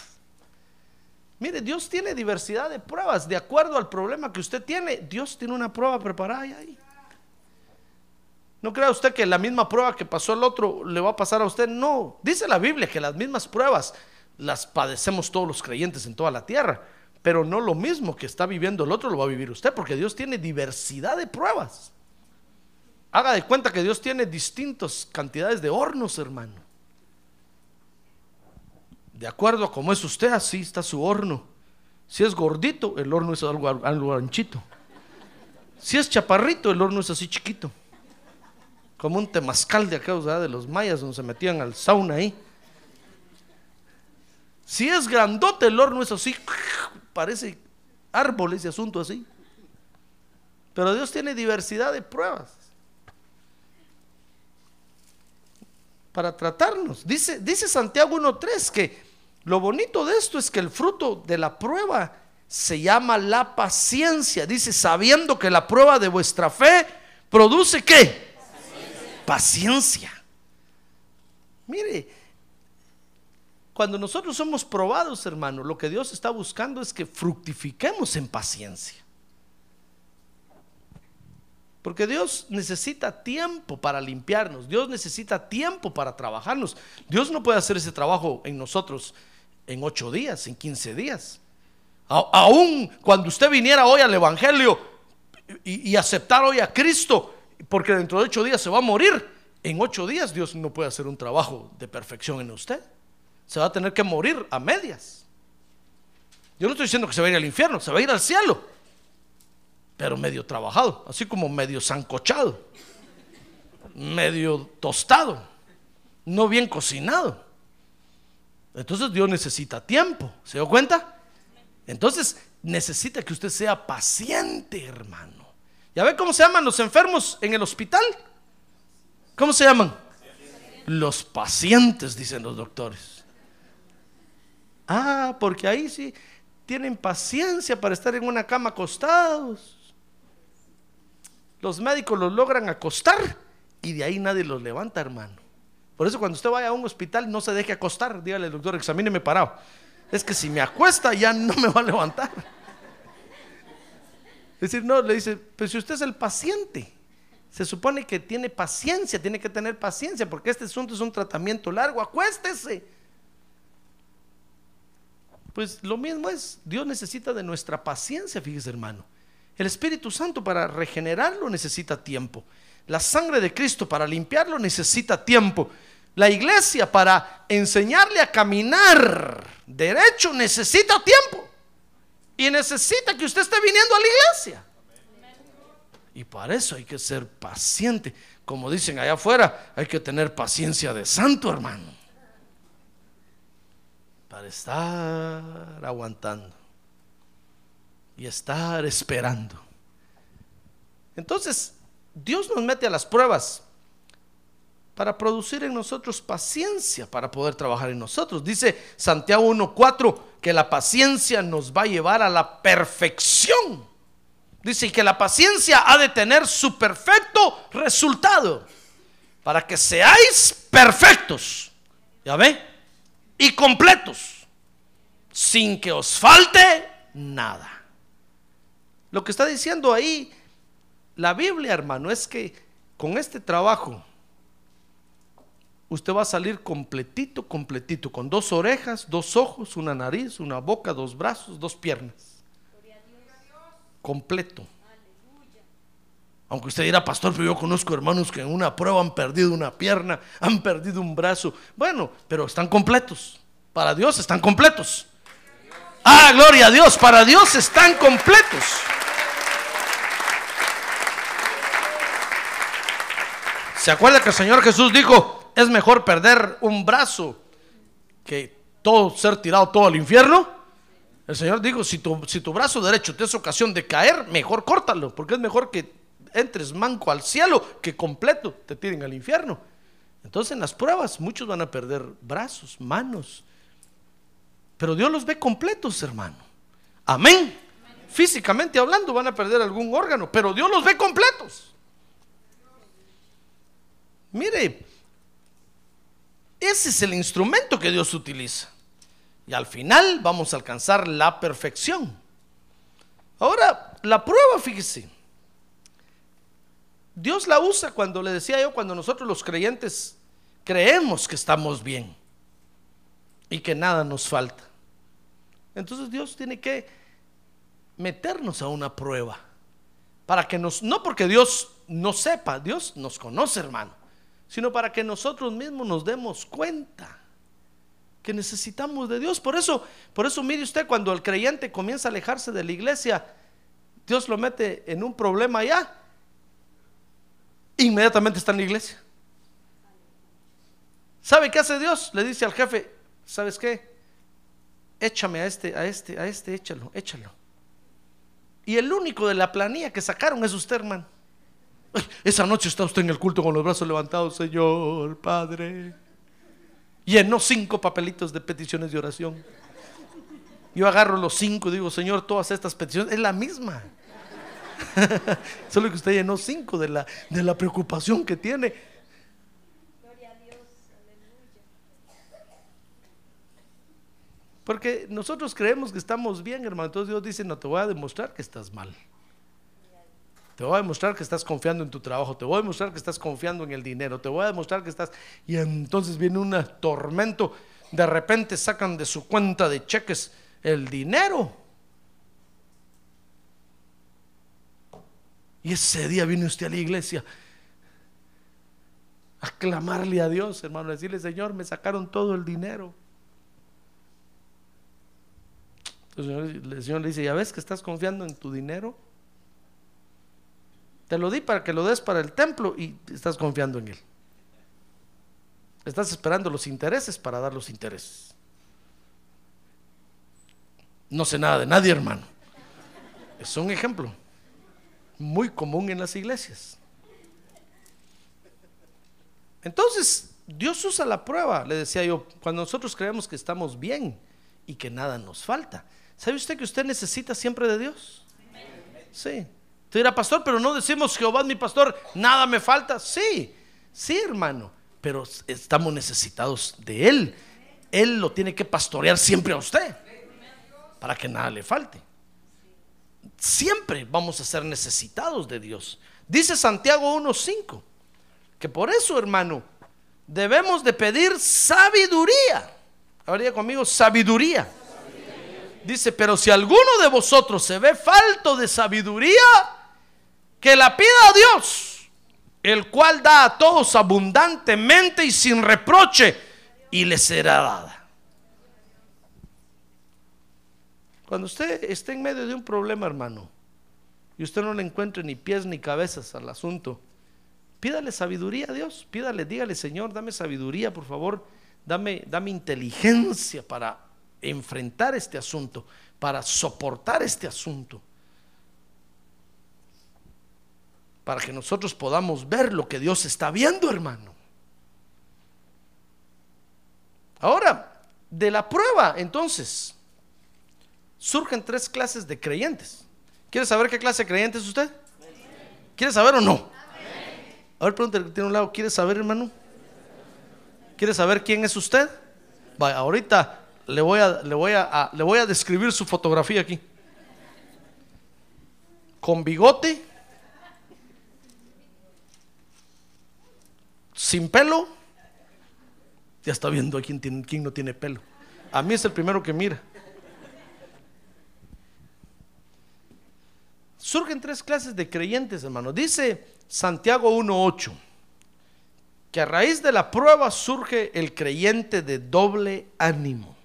Mire, Dios tiene diversidad de pruebas. De acuerdo al problema que usted tiene, Dios tiene una prueba preparada ahí. No crea usted que la misma prueba que pasó al otro le va a pasar a usted. No, dice la Biblia que las mismas pruebas las padecemos todos los creyentes en toda la tierra. Pero no lo mismo que está viviendo el otro lo va a vivir usted, porque Dios tiene diversidad de pruebas. Haga de cuenta que Dios tiene distintas cantidades de hornos, hermano. De acuerdo a cómo es usted, así está su horno. Si es gordito, el horno es algo, algo anchito. Si es chaparrito, el horno es así chiquito. Como un temazcal de acá, de los mayas, donde se metían al sauna ahí. Si es grandote, el horno es así, parece árbol ese asunto así. Pero Dios tiene diversidad de pruebas para tratarnos. Dice, dice Santiago 1.3 que lo bonito de esto es que el fruto de la prueba se llama la paciencia. Dice, sabiendo que la prueba de vuestra fe produce qué? Paciencia. paciencia. Mire, cuando nosotros somos probados, hermano, lo que Dios está buscando es que fructifiquemos en paciencia. Porque Dios necesita tiempo para limpiarnos, Dios necesita tiempo para trabajarnos. Dios no puede hacer ese trabajo en nosotros en ocho días, en quince días. aún cuando usted viniera hoy al Evangelio y, y aceptar hoy a Cristo, porque dentro de ocho días se va a morir, en ocho días Dios no puede hacer un trabajo de perfección en usted. Se va a tener que morir a medias. Yo no estoy diciendo que se va a ir al infierno, se va a ir al cielo, pero medio trabajado, así como medio zancochado, medio tostado, no bien cocinado. Entonces Dios necesita tiempo. ¿Se dio cuenta? Entonces necesita que usted sea paciente, hermano. ¿Ya ve cómo se llaman los enfermos en el hospital? ¿Cómo se llaman? Los pacientes, dicen los doctores. Ah, porque ahí sí tienen paciencia para estar en una cama acostados. Los médicos los logran acostar y de ahí nadie los levanta, hermano. Por eso cuando usted vaya a un hospital no se deje acostar, dígale al doctor, examíneme parado. Es que si me acuesta ya no me va a levantar. Es decir, no, le dice, pero si usted es el paciente, se supone que tiene paciencia, tiene que tener paciencia, porque este asunto es un tratamiento largo, acuéstese. Pues lo mismo es, Dios necesita de nuestra paciencia, fíjese hermano. El Espíritu Santo para regenerarlo necesita tiempo. La sangre de Cristo para limpiarlo necesita tiempo. La iglesia para enseñarle a caminar derecho necesita tiempo. Y necesita que usted esté viniendo a la iglesia. Y para eso hay que ser paciente. Como dicen allá afuera, hay que tener paciencia de santo, hermano. Para estar aguantando. Y estar esperando. Entonces, Dios nos mete a las pruebas para producir en nosotros paciencia para poder trabajar en nosotros. Dice Santiago 1.4 que la paciencia nos va a llevar a la perfección. Dice que la paciencia ha de tener su perfecto resultado para que seáis perfectos, ¿ya ve? Y completos, sin que os falte nada. Lo que está diciendo ahí la Biblia, hermano, es que con este trabajo usted va a salir completito, completito, con dos orejas, dos ojos, una nariz, una boca, dos brazos, dos piernas. Completo. Aunque usted dirá, pastor, pero yo conozco hermanos que en una prueba han perdido una pierna, han perdido un brazo. Bueno, pero están completos. Para Dios están completos. Ah, gloria a Dios, para Dios están completos. ¿Se acuerda que el Señor Jesús dijo, es mejor perder un brazo que todo ser tirado todo al infierno? El Señor dijo, si tu, si tu brazo derecho te es ocasión de caer, mejor córtalo, porque es mejor que entres manco al cielo que completo te tiren al infierno. Entonces en las pruebas muchos van a perder brazos, manos, pero Dios los ve completos, hermano. Amén. Físicamente hablando van a perder algún órgano, pero Dios los ve completos. Mire, ese es el instrumento que Dios utiliza. Y al final vamos a alcanzar la perfección. Ahora, la prueba, fíjese. Dios la usa cuando le decía yo, cuando nosotros los creyentes creemos que estamos bien y que nada nos falta. Entonces Dios tiene que meternos a una prueba para que nos, no porque Dios no sepa, Dios nos conoce, hermano sino para que nosotros mismos nos demos cuenta que necesitamos de Dios. Por eso, por eso mire usted, cuando el creyente comienza a alejarse de la iglesia, Dios lo mete en un problema allá, inmediatamente está en la iglesia. ¿Sabe qué hace Dios? Le dice al jefe, ¿sabes qué? Échame a este, a este, a este, échalo, échalo. Y el único de la planilla que sacaron es usted, hermano. Esa noche está usted en el culto con los brazos levantados, Señor Padre. Llenó cinco papelitos de peticiones de oración. Yo agarro los cinco y digo, Señor, todas estas peticiones es la misma. Solo que usted llenó cinco de la, de la preocupación que tiene. Porque nosotros creemos que estamos bien, hermano. Entonces Dios dice, no te voy a demostrar que estás mal. Te voy a demostrar que estás confiando en tu trabajo, te voy a demostrar que estás confiando en el dinero, te voy a demostrar que estás... Y entonces viene un tormento, de repente sacan de su cuenta de cheques el dinero. Y ese día viene usted a la iglesia a clamarle a Dios, hermano, a decirle, Señor, me sacaron todo el dinero. Entonces el Señor le dice, ¿ya ves que estás confiando en tu dinero? Te lo di para que lo des para el templo y estás confiando en él. Estás esperando los intereses para dar los intereses. No sé nada de nadie, hermano. Es un ejemplo muy común en las iglesias. Entonces, Dios usa la prueba, le decía yo, cuando nosotros creemos que estamos bien y que nada nos falta. ¿Sabe usted que usted necesita siempre de Dios? Sí. Usted dirá, pastor, pero no decimos Jehová es mi pastor, nada me falta. Sí, sí, hermano, pero estamos necesitados de Él. Él lo tiene que pastorear siempre a usted para que nada le falte. Siempre vamos a ser necesitados de Dios. Dice Santiago 1.5, que por eso, hermano, debemos de pedir sabiduría. Habría conmigo sabiduría. Dice, pero si alguno de vosotros se ve falto de sabiduría, que la pida a Dios, el cual da a todos abundantemente y sin reproche, y le será dada. Cuando usted esté en medio de un problema, hermano, y usted no le encuentre ni pies ni cabezas al asunto, pídale sabiduría a Dios, pídale, dígale, Señor, dame sabiduría, por favor, dame, dame inteligencia para enfrentar este asunto, para soportar este asunto. Para que nosotros podamos ver lo que Dios está viendo, hermano. Ahora, de la prueba, entonces, surgen tres clases de creyentes. ¿Quiere saber qué clase de creyente es usted? ¿Quiere saber o no? A ver, pregúntale que tiene un lado. ¿Quiere saber, hermano? ¿Quiere saber quién es usted? Vaya, ahorita le voy a, le voy a, le voy a describir su fotografía aquí. Con bigote, sin pelo. Ya está viendo quién, quién no tiene pelo. A mí es el primero que mira. Surgen tres clases de creyentes, hermano. Dice Santiago 1.8 que a raíz de la prueba surge el creyente de doble ánimo.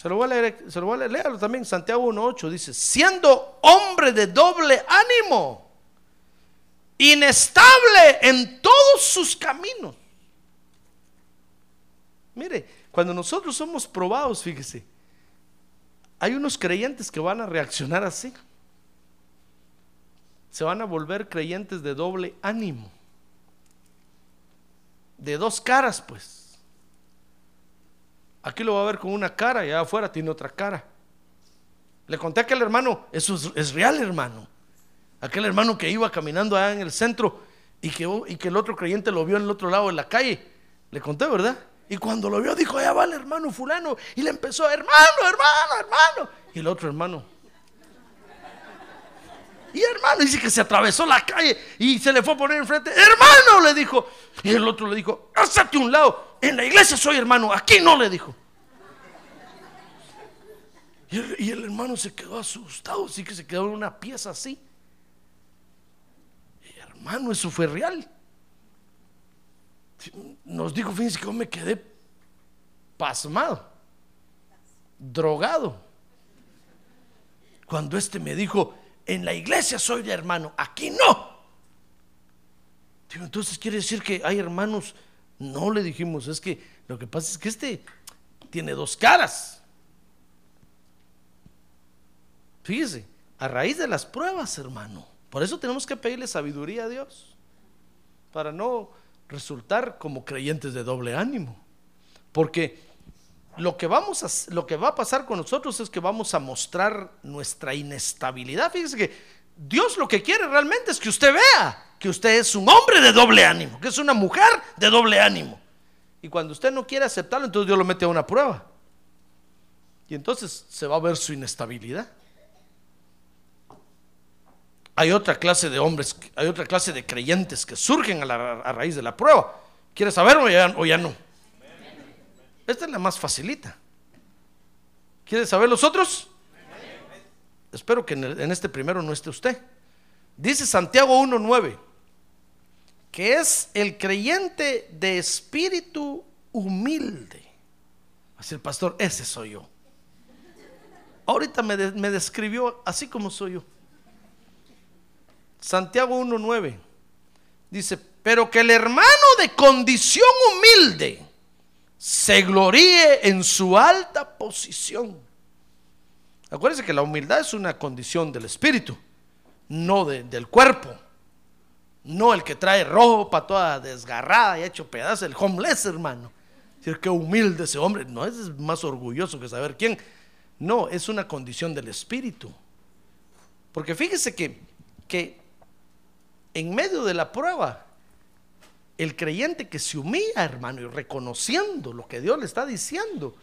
Se lo voy a leer, se lo voy a leer, léalo también, Santiago 1.8 dice, siendo hombre de doble ánimo, inestable en todos sus caminos. Mire, cuando nosotros somos probados, fíjese, hay unos creyentes que van a reaccionar así. Se van a volver creyentes de doble ánimo. De dos caras, pues. Aquí lo va a ver con una cara y allá afuera tiene otra cara. Le conté a aquel hermano, eso es, es real, hermano. Aquel hermano que iba caminando allá en el centro y que, y que el otro creyente lo vio en el otro lado de la calle. Le conté, ¿verdad? Y cuando lo vio dijo, allá va el hermano fulano. Y le empezó, hermano, hermano, hermano. Y el otro hermano. Y hermano, dice que se atravesó la calle y se le fue a poner enfrente. Hermano, le dijo. Y el otro le dijo, házate un lado. En la iglesia soy hermano, aquí no le dijo. Y el hermano se quedó asustado, así que se quedó en una pieza así. Hermano, eso fue real. Nos dijo, fíjense que yo me quedé pasmado, drogado. Cuando este me dijo, en la iglesia soy de hermano, aquí no. Digo, entonces quiere decir que hay hermanos. No le dijimos, es que lo que pasa es que este tiene dos caras. Fíjese, a raíz de las pruebas, hermano. Por eso tenemos que pedirle sabiduría a Dios. Para no resultar como creyentes de doble ánimo. Porque lo que, vamos lo que va a pasar con nosotros es que vamos a mostrar nuestra inestabilidad. Fíjese que Dios lo que quiere realmente es que usted vea que usted es un hombre de doble ánimo, que es una mujer de doble ánimo. Y cuando usted no quiere aceptarlo, entonces Dios lo mete a una prueba. Y entonces se va a ver su inestabilidad. Hay otra clase de hombres, hay otra clase de creyentes que surgen a, raíz de la prueba. ¿Quiere saber o ya, o ya no? Esta es la más facilita. ¿Quiere saber los otros? Espero que en, este primero no esté usted. Dice Santiago 1.9 que es el creyente de espíritu humilde. Así el pastor, ese soy yo. Ahorita me, me describió así como soy yo. Santiago 1.9 dice, pero que el hermano de condición humilde se gloríe en su alta posición. Acuérdense que la humildad es una condición del espíritu, no de- del cuerpo. No el que trae ropa toda desgarrada y hecho pedazos, el homeless, hermano. Decir que humilde ese hombre, no es más orgulloso que saber quién. No, es una condición del espíritu. Porque fíjese que, que en medio de la prueba, el creyente que se humilla, hermano, y reconociendo lo que Dios le está diciendo,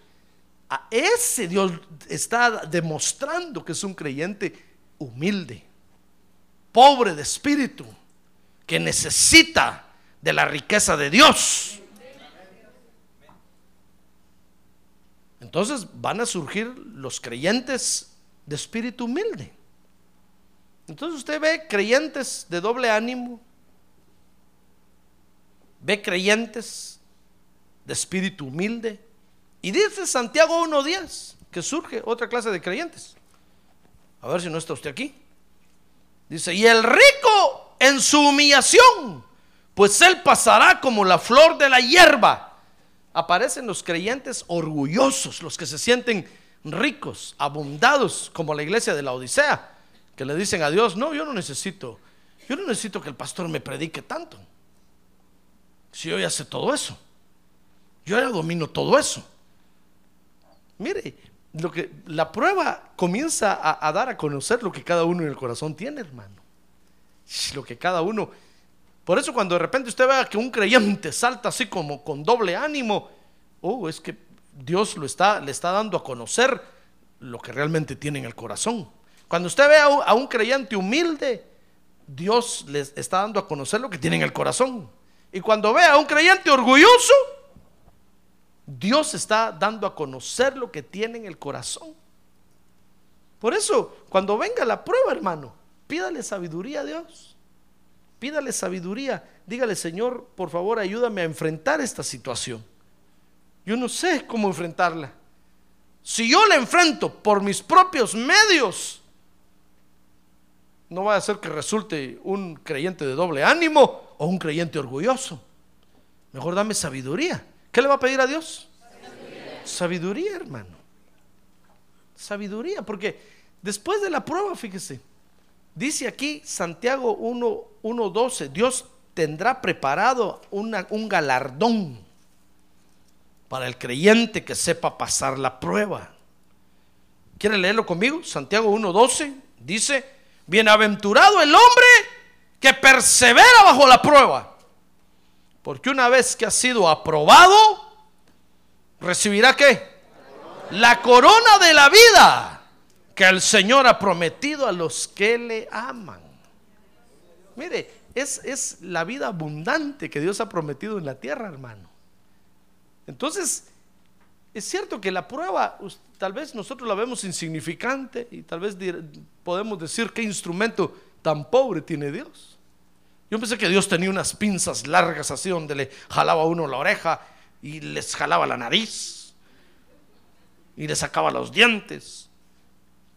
a ese Dios está demostrando que es un creyente humilde, pobre de espíritu, que necesita de la riqueza de Dios. Entonces van a surgir los creyentes de espíritu humilde. Entonces usted ve creyentes de doble ánimo, ve creyentes de espíritu humilde, y dice Santiago 1.10 que surge otra clase de creyentes. A ver si no está usted aquí. Dice, y el rico en su humillación, pues él pasará como la flor de la hierba. Aparecen los creyentes orgullosos, los que se sienten ricos, abundados, como la iglesia de la Odisea, que le dicen a Dios, no, yo no necesito, yo no necesito que el pastor me predique tanto. Si yo ya sé todo eso, yo ya domino todo eso. Mire, lo que la prueba comienza a, a dar a conocer lo que cada uno en el corazón tiene, hermano. Lo que cada uno Por eso cuando de repente usted vea que un creyente salta así como con doble ánimo, oh, es que Dios lo está, le está dando a conocer lo que realmente tiene en el corazón. Cuando usted ve a un, creyente humilde, Dios les está dando a conocer lo que tiene en el corazón. Y cuando ve a un creyente orgulloso, Dios está dando a conocer lo que tiene en el corazón. Por eso, cuando venga la prueba, hermano, pídale sabiduría a Dios. Pídale sabiduría. Dígale, Señor, por favor, ayúdame a enfrentar esta situación. Yo no sé cómo enfrentarla. Si yo la enfrento por mis propios medios, no va a ser que resulte un creyente de doble ánimo o un creyente orgulloso. Mejor dame sabiduría. ¿Qué le va a pedir a Dios? Sabiduría, hermano. Sabiduría, porque después de la prueba, fíjese, dice aquí Santiago 1.12, Dios tendrá preparado un galardón para el creyente que sepa pasar la prueba. ¿Quiere leerlo conmigo? Santiago 1.12 dice, bienaventurado el hombre que persevera bajo la prueba. Porque una vez que ha sido aprobado, recibirá qué? La corona de la vida que el Señor ha prometido a los que le aman. Mire, es, es la vida abundante que Dios ha prometido en la tierra, hermano. Entonces, es cierto que la prueba, tal vez nosotros la vemos insignificante y tal vez podemos decir qué instrumento tan pobre tiene Dios. Yo pensé que Dios tenía unas pinzas largas así donde le jalaba a uno la oreja y les jalaba la nariz y le sacaba los dientes.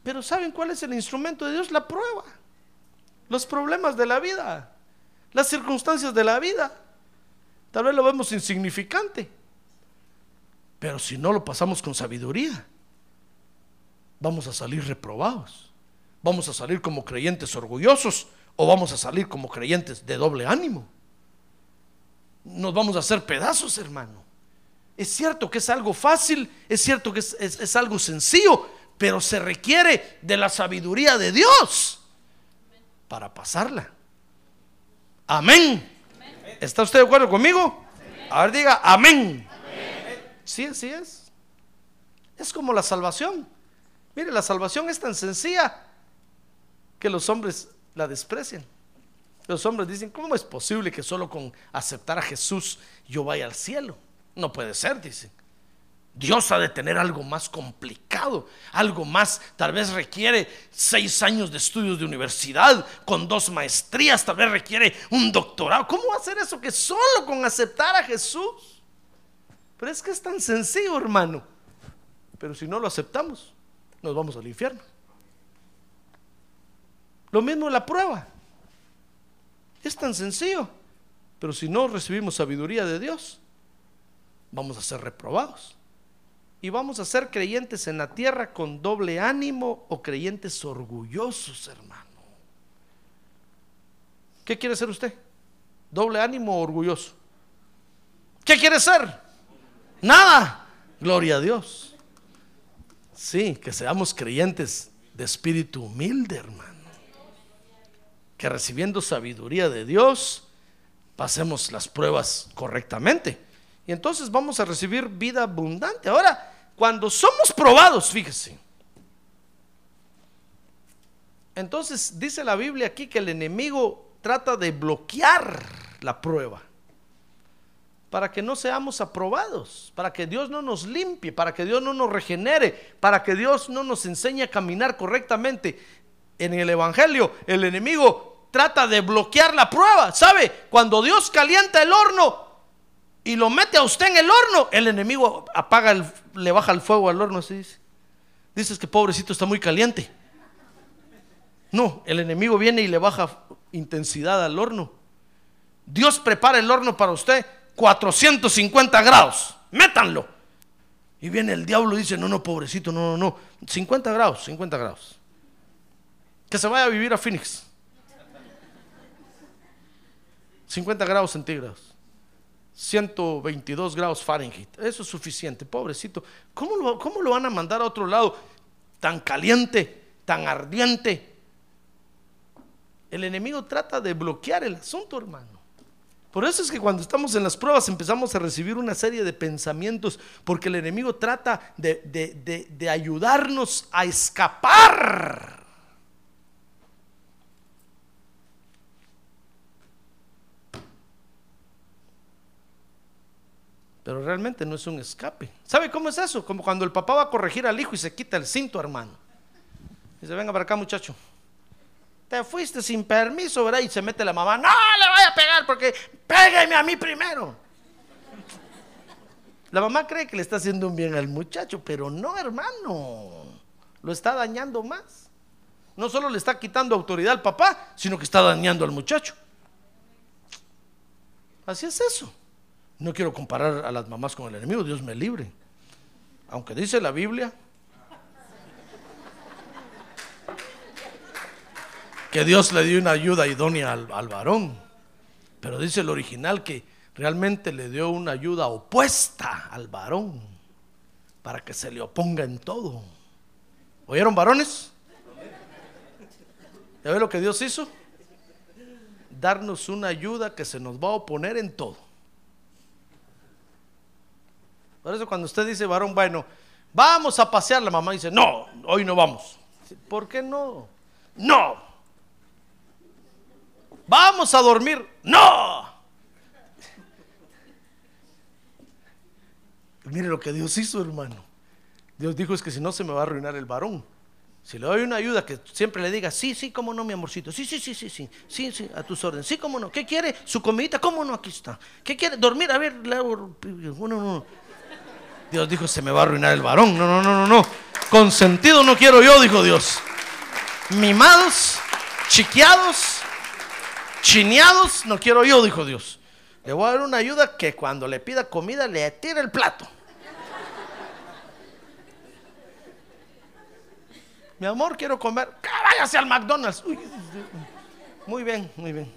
Pero ¿saben cuál es el instrumento de Dios? La prueba. Los problemas de la vida, las circunstancias de la vida. Tal vez lo vemos insignificante. Pero si no lo pasamos con sabiduría, vamos a salir reprobados. Vamos a salir como creyentes orgullosos o vamos a salir como creyentes de doble ánimo. Nos vamos a hacer pedazos, hermano. Es cierto que es algo fácil, es cierto que es, es algo sencillo, pero se requiere de la sabiduría de Dios para pasarla. Amén. ¿Está usted de acuerdo conmigo? A ver, diga amén. Sí, así es. Es como la salvación. Mire, la salvación es tan sencilla que los hombres la desprecian. Los hombres dicen, ¿cómo es posible que solo con aceptar a Jesús yo vaya al cielo? No puede ser, dicen. Dios ha de tener algo más complicado, algo más, tal vez requiere seis años de estudios de universidad, con dos maestrías, tal vez requiere un doctorado. ¿Cómo hacer eso que solo con aceptar a Jesús? Pero es que es tan sencillo, hermano. Pero si no lo aceptamos, nos vamos al infierno. Lo mismo la prueba. Es tan sencillo. Pero si no recibimos sabiduría de Dios, vamos a ser reprobados. Y vamos a ser creyentes en la tierra con doble ánimo o creyentes orgullosos, hermano. ¿Qué quiere ser usted? ¿Doble ánimo o orgulloso? ¿Qué quiere ser? Nada. Gloria a Dios. Sí, que seamos creyentes de espíritu humilde, hermano que recibiendo sabiduría de Dios, pasemos las pruebas correctamente. Y entonces vamos a recibir vida abundante. Ahora, cuando somos probados, fíjese. Entonces dice la Biblia aquí que el enemigo trata de bloquear la prueba para que no seamos aprobados, para que Dios no nos limpie, para que Dios no nos regenere, para que Dios no nos enseñe a caminar correctamente en el Evangelio, el enemigo trata de bloquear la prueba. ¿Sabe? Cuando Dios calienta el horno y lo mete a usted en el horno, el enemigo apaga, le baja el fuego al horno, así dice. Dices que pobrecito está muy caliente. No, el enemigo viene y le baja intensidad al horno. Dios prepara el horno para usted 450 grados. Métanlo. Y viene el diablo y dice, no, no, pobrecito, no, no, no. 50 grados, 50 grados que se vaya a vivir a Phoenix. 50 grados centígrados. 122 grados Fahrenheit. Eso es suficiente, pobrecito. ¿Cómo lo, ¿Cómo lo van a mandar a otro lado tan caliente, tan ardiente? El enemigo trata de bloquear el asunto, hermano. Por eso es que cuando estamos en las pruebas empezamos a recibir una serie de pensamientos, porque el enemigo trata de, de- de- ayudarnos a escapar. Pero realmente no es un escape. ¿Sabe cómo es eso? Como cuando el papá va a corregir al hijo y se quita el cinto, hermano. Dice, venga para acá, muchacho. Te fuiste sin permiso, ¿verdad? Y se mete la mamá. No le voy a pegar porque pégame a mí primero. La mamá cree que le está haciendo un bien al muchacho, pero no, hermano. Lo está dañando más. No solo le está quitando autoridad al papá, sino que está dañando al muchacho. Así es eso. No quiero comparar a las mamás con el enemigo, Dios me libre. Aunque dice la Biblia que Dios le dio una ayuda idónea al, al varón. Pero dice el original que realmente le dio una ayuda opuesta al varón para que se le oponga en todo. ¿Oyeron varones? ¿Ya ve lo que Dios hizo? Darnos una ayuda que se nos va a oponer en todo. Por eso cuando usted dice, varón, bueno, vamos a pasear, la mamá dice, no, hoy no vamos. ¿Por qué no? No. Vamos a dormir. No. Mire lo que Dios hizo, hermano. Dios dijo es que si no se me va a arruinar el varón. Si le doy una ayuda que siempre le diga, sí, sí, cómo no, mi amorcito, sí, sí, sí, sí, sí, sí, sí, a tus órdenes, sí, cómo no, ¿qué quiere? Su comidita, cómo no, aquí está. ¿Qué quiere? Dormir, a ver, le hago-. Dios dijo, se me va a arruinar el varón. No, no, no, no, no. Consentido no quiero yo, dijo Dios. Mimados, chiqueados, chineados, no quiero yo, dijo Dios. Le voy a dar una ayuda que cuando le pida comida le tire el plato. Mi amor, quiero comer. ¡Que Váyase al McDonald's. Uy, muy bien, muy bien.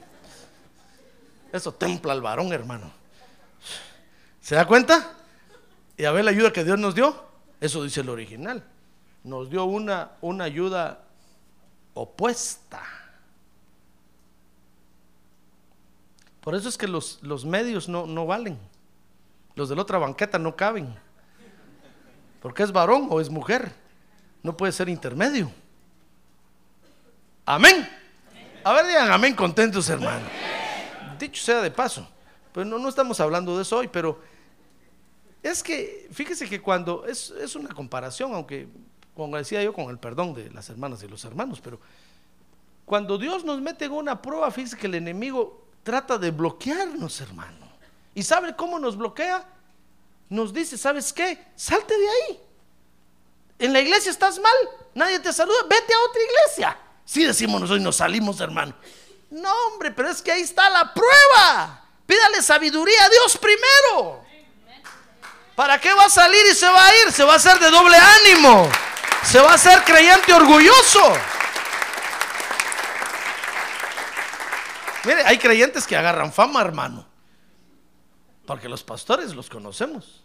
Eso templa al varón, hermano. ¿Se da cuenta? Y a ver la ayuda que Dios nos dio. Eso dice el original. Nos dio una, una ayuda opuesta. Por eso es que los, los medios no, no valen. Los de la otra banqueta no caben. Porque es varón o es mujer. No puede ser intermedio. Amén. A ver, digan amén contentos, hermano. Dicho sea de paso. Pues no, no estamos hablando de eso hoy, pero es que, fíjese que cuando es, es una comparación, aunque, como decía yo, con el perdón de las hermanas y los hermanos, pero cuando Dios nos mete en una prueba, fíjese que el enemigo trata de bloquearnos, hermano. ¿Y sabe cómo nos bloquea? Nos dice, ¿sabes qué? Salte de ahí. En la iglesia estás mal, nadie te saluda, vete a otra iglesia. Sí decimos nosotros y nos salimos, hermano. No, hombre, pero es que ahí está la prueba. Pídale sabiduría a Dios primero. ¿Para qué va a salir y se va a ir? Se va a hacer de doble ánimo. Se va a hacer creyente orgulloso. Mire, hay creyentes que agarran fama, hermano. Porque los pastores los conocemos.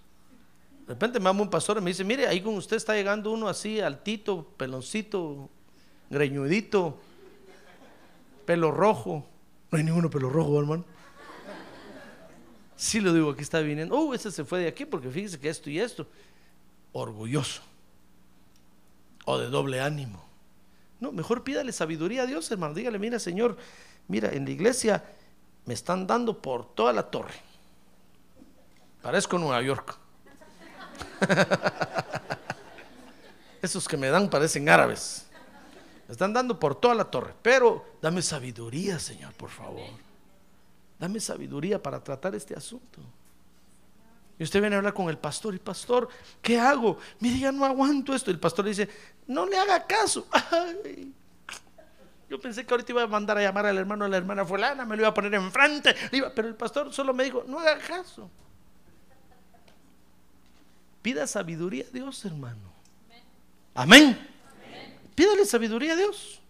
De repente me llama un pastor y me dice, mire, ahí con usted está llegando uno así, altito, peloncito, greñudito, pelo rojo. No hay ninguno pelo rojo, hermano. Sí lo digo, aquí está viniendo. Oh, ese se fue de aquí porque fíjese que esto y esto. Orgulloso. O de doble ánimo. No, mejor pídale sabiduría a Dios, hermano. Dígale, mira, Señor, mira, en la iglesia me están dando por toda la torre. Parezco Nueva York. Esos que me dan parecen árabes. Me están dando por toda la torre. Pero dame sabiduría, Señor, por favor. Dame sabiduría para tratar este asunto. Y usted viene a hablar con el pastor y pastor, ¿qué hago? Mire, ya no aguanto esto. Y el pastor le dice, no le haga caso. Ay, yo pensé que ahorita iba a mandar a llamar al hermano a la hermana fulana, me lo iba a poner enfrente. Pero el pastor solo me dijo, no haga caso. Pida sabiduría a Dios, hermano. Amén. Pídale sabiduría a Dios.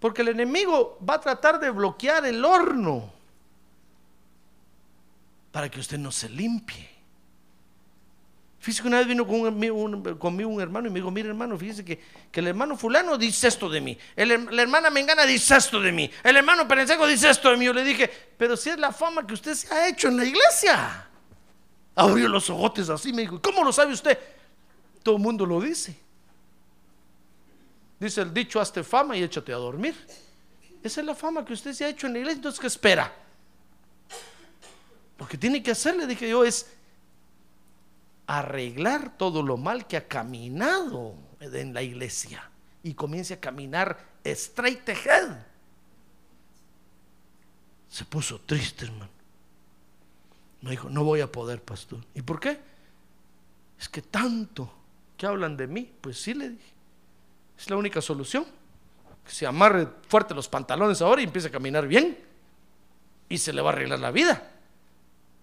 Porque el enemigo va a tratar de bloquear el horno para que usted no se limpie. Fíjese que una vez vino conmigo un hermano y me dijo, mire hermano, fíjese que, el hermano fulano dice esto de mí, el la hermana Mengana dice esto de mí, el hermano Perencejo dice esto de mí. Yo le dije, pero si es la fama que usted se ha hecho en la iglesia. Abrió los ojotes así, me dijo, ¿cómo lo sabe usted? Todo el mundo lo dice. Dice el dicho, hazte fama y échate a dormir. Esa es la fama que usted se ha hecho en la iglesia, entonces ¿qué espera? Lo que tiene que hacer, le dije yo, es arreglar todo lo mal que ha caminado en la iglesia y comience a caminar straight ahead. Se puso triste, hermano. Me dijo, no voy a poder, pastor. ¿Y por qué? Es que tanto que hablan de mí. Pues sí, le dije. Es la única solución. Que se amarre fuerte los pantalones ahora y empiece a caminar bien. Y se le va a arreglar la vida.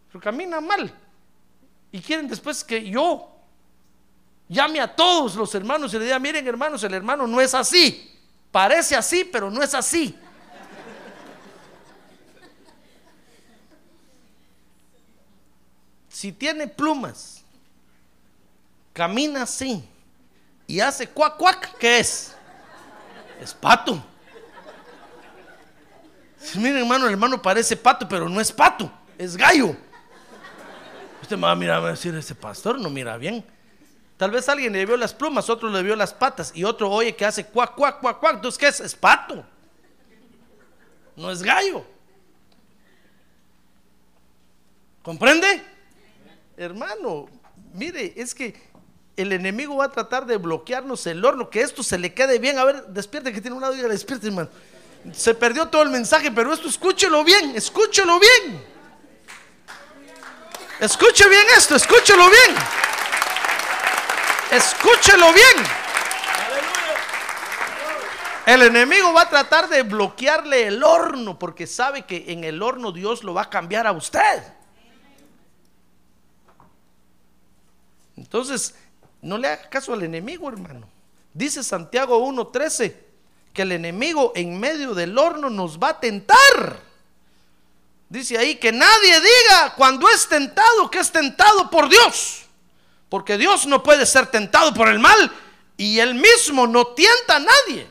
Pero camina mal. Y quieren después que yo llame a todos los hermanos y le diga, miren hermanos, el hermano no es así. Parece así, pero no es así. Si tiene plumas, camina así y hace cuac cuac, ¿qué es? Es pato. Miren hermano, el hermano parece pato, pero no es pato, es gallo. Usted me va a mirar, a decir, ese pastor no mira bien. Tal vez alguien le vio las plumas, otro le vio las patas y otro oye que hace cuac, cuac, cuac, cuac. Entonces, ¿qué es? Es pato. No es gallo. ¿Comprende? Hermano, mire, es que el enemigo va a tratar de bloquearnos el horno, que esto se le quede bien. A ver, despierte que tiene un lado, diga, despierte, hermano. Se perdió todo el mensaje, pero esto escúchelo bien, escúchelo bien. Escuche bien esto, escúchelo bien. Escúchelo bien. El enemigo va a tratar de bloquearle el horno porque sabe que en el horno Dios lo va a cambiar a usted. Entonces, no le haga caso al enemigo, hermano. Dice Santiago 1:13 que el enemigo en medio del horno nos va a tentar. Dice ahí que nadie diga cuando es tentado que es tentado por Dios. Porque Dios no puede ser tentado por el mal y él mismo no tienta a nadie.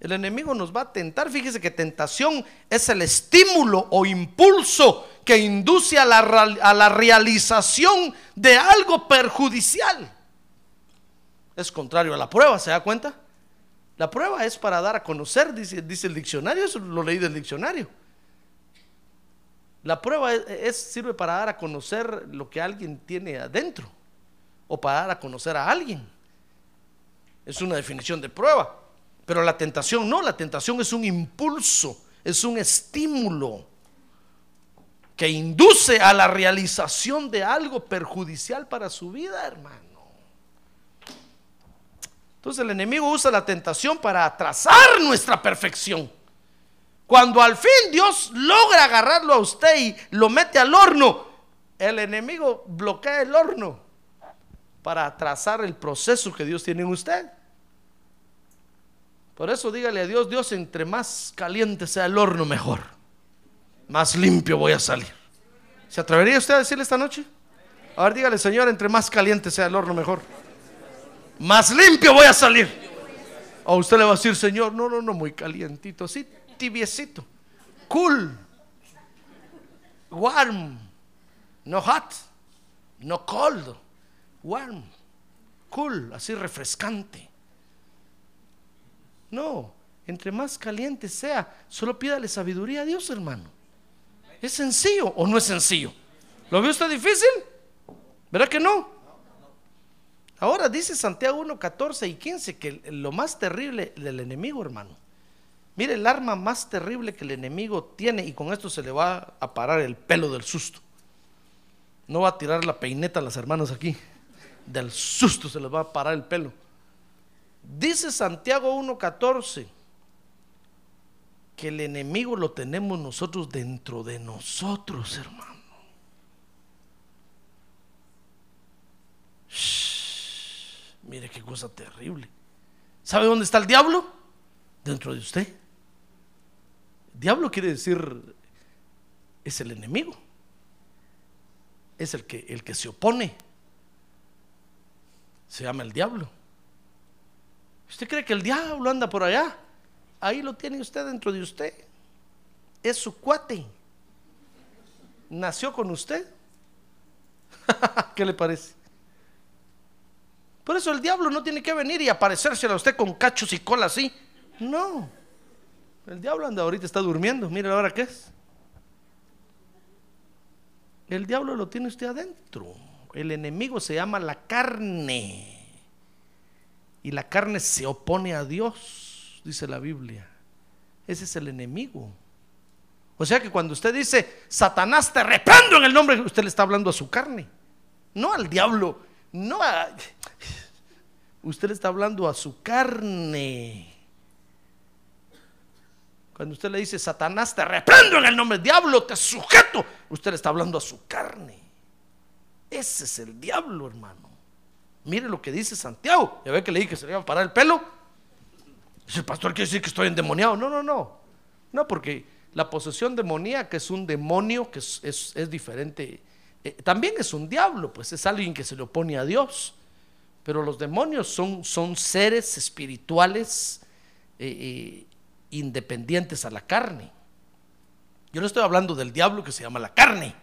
El enemigo nos va a tentar. Fíjese que tentación es el estímulo o impulso que induce a la, a la realización de algo perjudicial. Es contrario a la prueba, ¿se da cuenta? La prueba es para dar a conocer, dice, el diccionario, eso lo leí del diccionario. La prueba es, es- sirve para dar a conocer lo que alguien tiene adentro o para dar a conocer a alguien. Es una definición de prueba. Pero la tentación no, la tentación es un impulso, es un estímulo que induce a la realización de algo perjudicial para su vida, hermano. Entonces el enemigo usa la tentación para atrasar nuestra perfección. Cuando al fin Dios logra agarrarlo a usted y lo mete al horno, el enemigo bloquea el horno para atrasar el proceso que Dios tiene en usted. Por eso dígale a Dios, Dios, entre más caliente sea el horno, mejor. Más limpio voy a salir. ¿Se atrevería usted a decirle esta noche? A ver, dígale, Señor, entre más caliente sea el horno, mejor. Más limpio voy a salir. O usted le va a decir, Señor, no, no, no, muy calientito, así, tibiecito. Cool. Warm. No hot. No cold. Warm. Cool, así refrescante. No, entre más caliente sea, solo pídale sabiduría a Dios, hermano. ¿Es sencillo o no es sencillo? ¿Lo ve usted difícil? ¿Verdad que no? Ahora dice Santiago 1, 14 y 15 que lo más terrible del enemigo, hermano. Mire, el arma más terrible que el enemigo tiene, y con esto se le va a parar el pelo del susto. No va a tirar la peineta a las hermanas aquí. Del susto se les va a parar el pelo. Dice Santiago 1.14 que el enemigo lo tenemos nosotros dentro de nosotros, hermano. Shh, mire qué cosa terrible. ¿Sabe dónde está el diablo? Dentro de usted. Diablo quiere decir, es el enemigo. es el que, el que se opone. Se llama el diablo. ¿Usted cree que el diablo anda por allá? Ahí lo tiene usted dentro de usted. Es su cuate. Nació con usted. ¿Qué le parece? Por eso el diablo no tiene que venir y aparecérselo a usted con cachos y cola así. No. El diablo anda ahorita, está durmiendo. Mire ahora qué es. El diablo lo tiene usted adentro. El enemigo se llama la carne. Y la carne se opone a Dios, dice la Biblia. Ese es el enemigo. O sea que cuando usted dice, Satanás te reprendo en el nombre, usted le está hablando a su carne, no al diablo, no a... Usted le está hablando a su carne. Cuando usted le dice, Satanás te reprendo en el nombre del diablo, te sujeto, usted le está hablando a su carne. Ese es el diablo, hermano. Mire lo que dice Santiago. Ya ve que le dije que se le iba a parar el pelo. Dice, el pastor quiere decir que estoy endemoniado. No, no, no. No, porque la posesión demoníaca es un demonio que es, diferente. Eh, también es un diablo, pues es alguien que se le opone a Dios. Pero los demonios son, son seres espirituales eh, eh, independientes a la carne. Yo no estoy hablando del diablo que se llama la carne.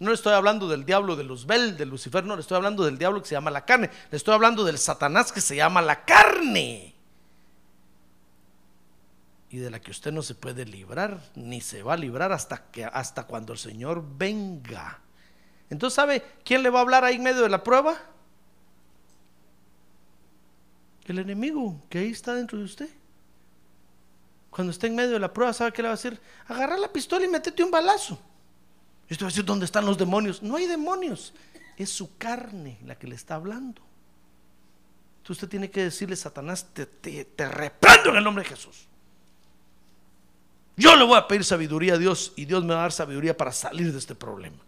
No le estoy hablando del diablo de Luzbel, de Lucifer, no, le estoy hablando del diablo que se llama la carne. Le estoy hablando del Satanás que se llama la carne. Y de la que usted no se puede librar, ni se va a librar hasta, que, hasta cuando el Señor venga. Entonces, ¿sabe quién le va a hablar ahí en medio de la prueba? El enemigo que ahí está dentro de usted. Cuando esté en medio de la prueba, ¿sabe qué le va a decir? Agarra la pistola y métete un balazo. Y usted va a decir, ¿dónde están los demonios? No hay demonios. Es su carne la que le está hablando. Entonces usted tiene que decirle, Satanás, te, te reprendo en el nombre de Jesús. Yo le voy a pedir sabiduría a Dios y Dios me va a dar sabiduría para salir de este problema.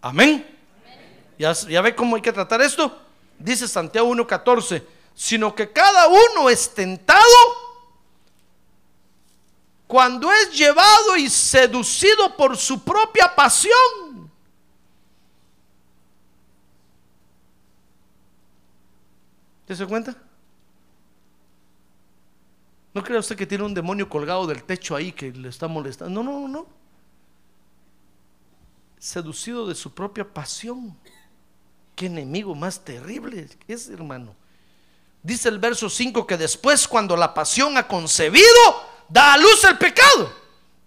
Amén. ¿Ya, ya ve cómo hay que tratar esto? Dice Santiago 1.14, sino que cada uno es tentado cuando es llevado y seducido por su propia pasión. ¿Te se cuenta? ¿No cree usted que tiene un demonio colgado del techo ahí que le está molestando? No, no, no. Seducido de su propia pasión. Qué enemigo más terrible es, hermano. Dice el verso 5 que después cuando la pasión ha concebido, da a luz el pecado.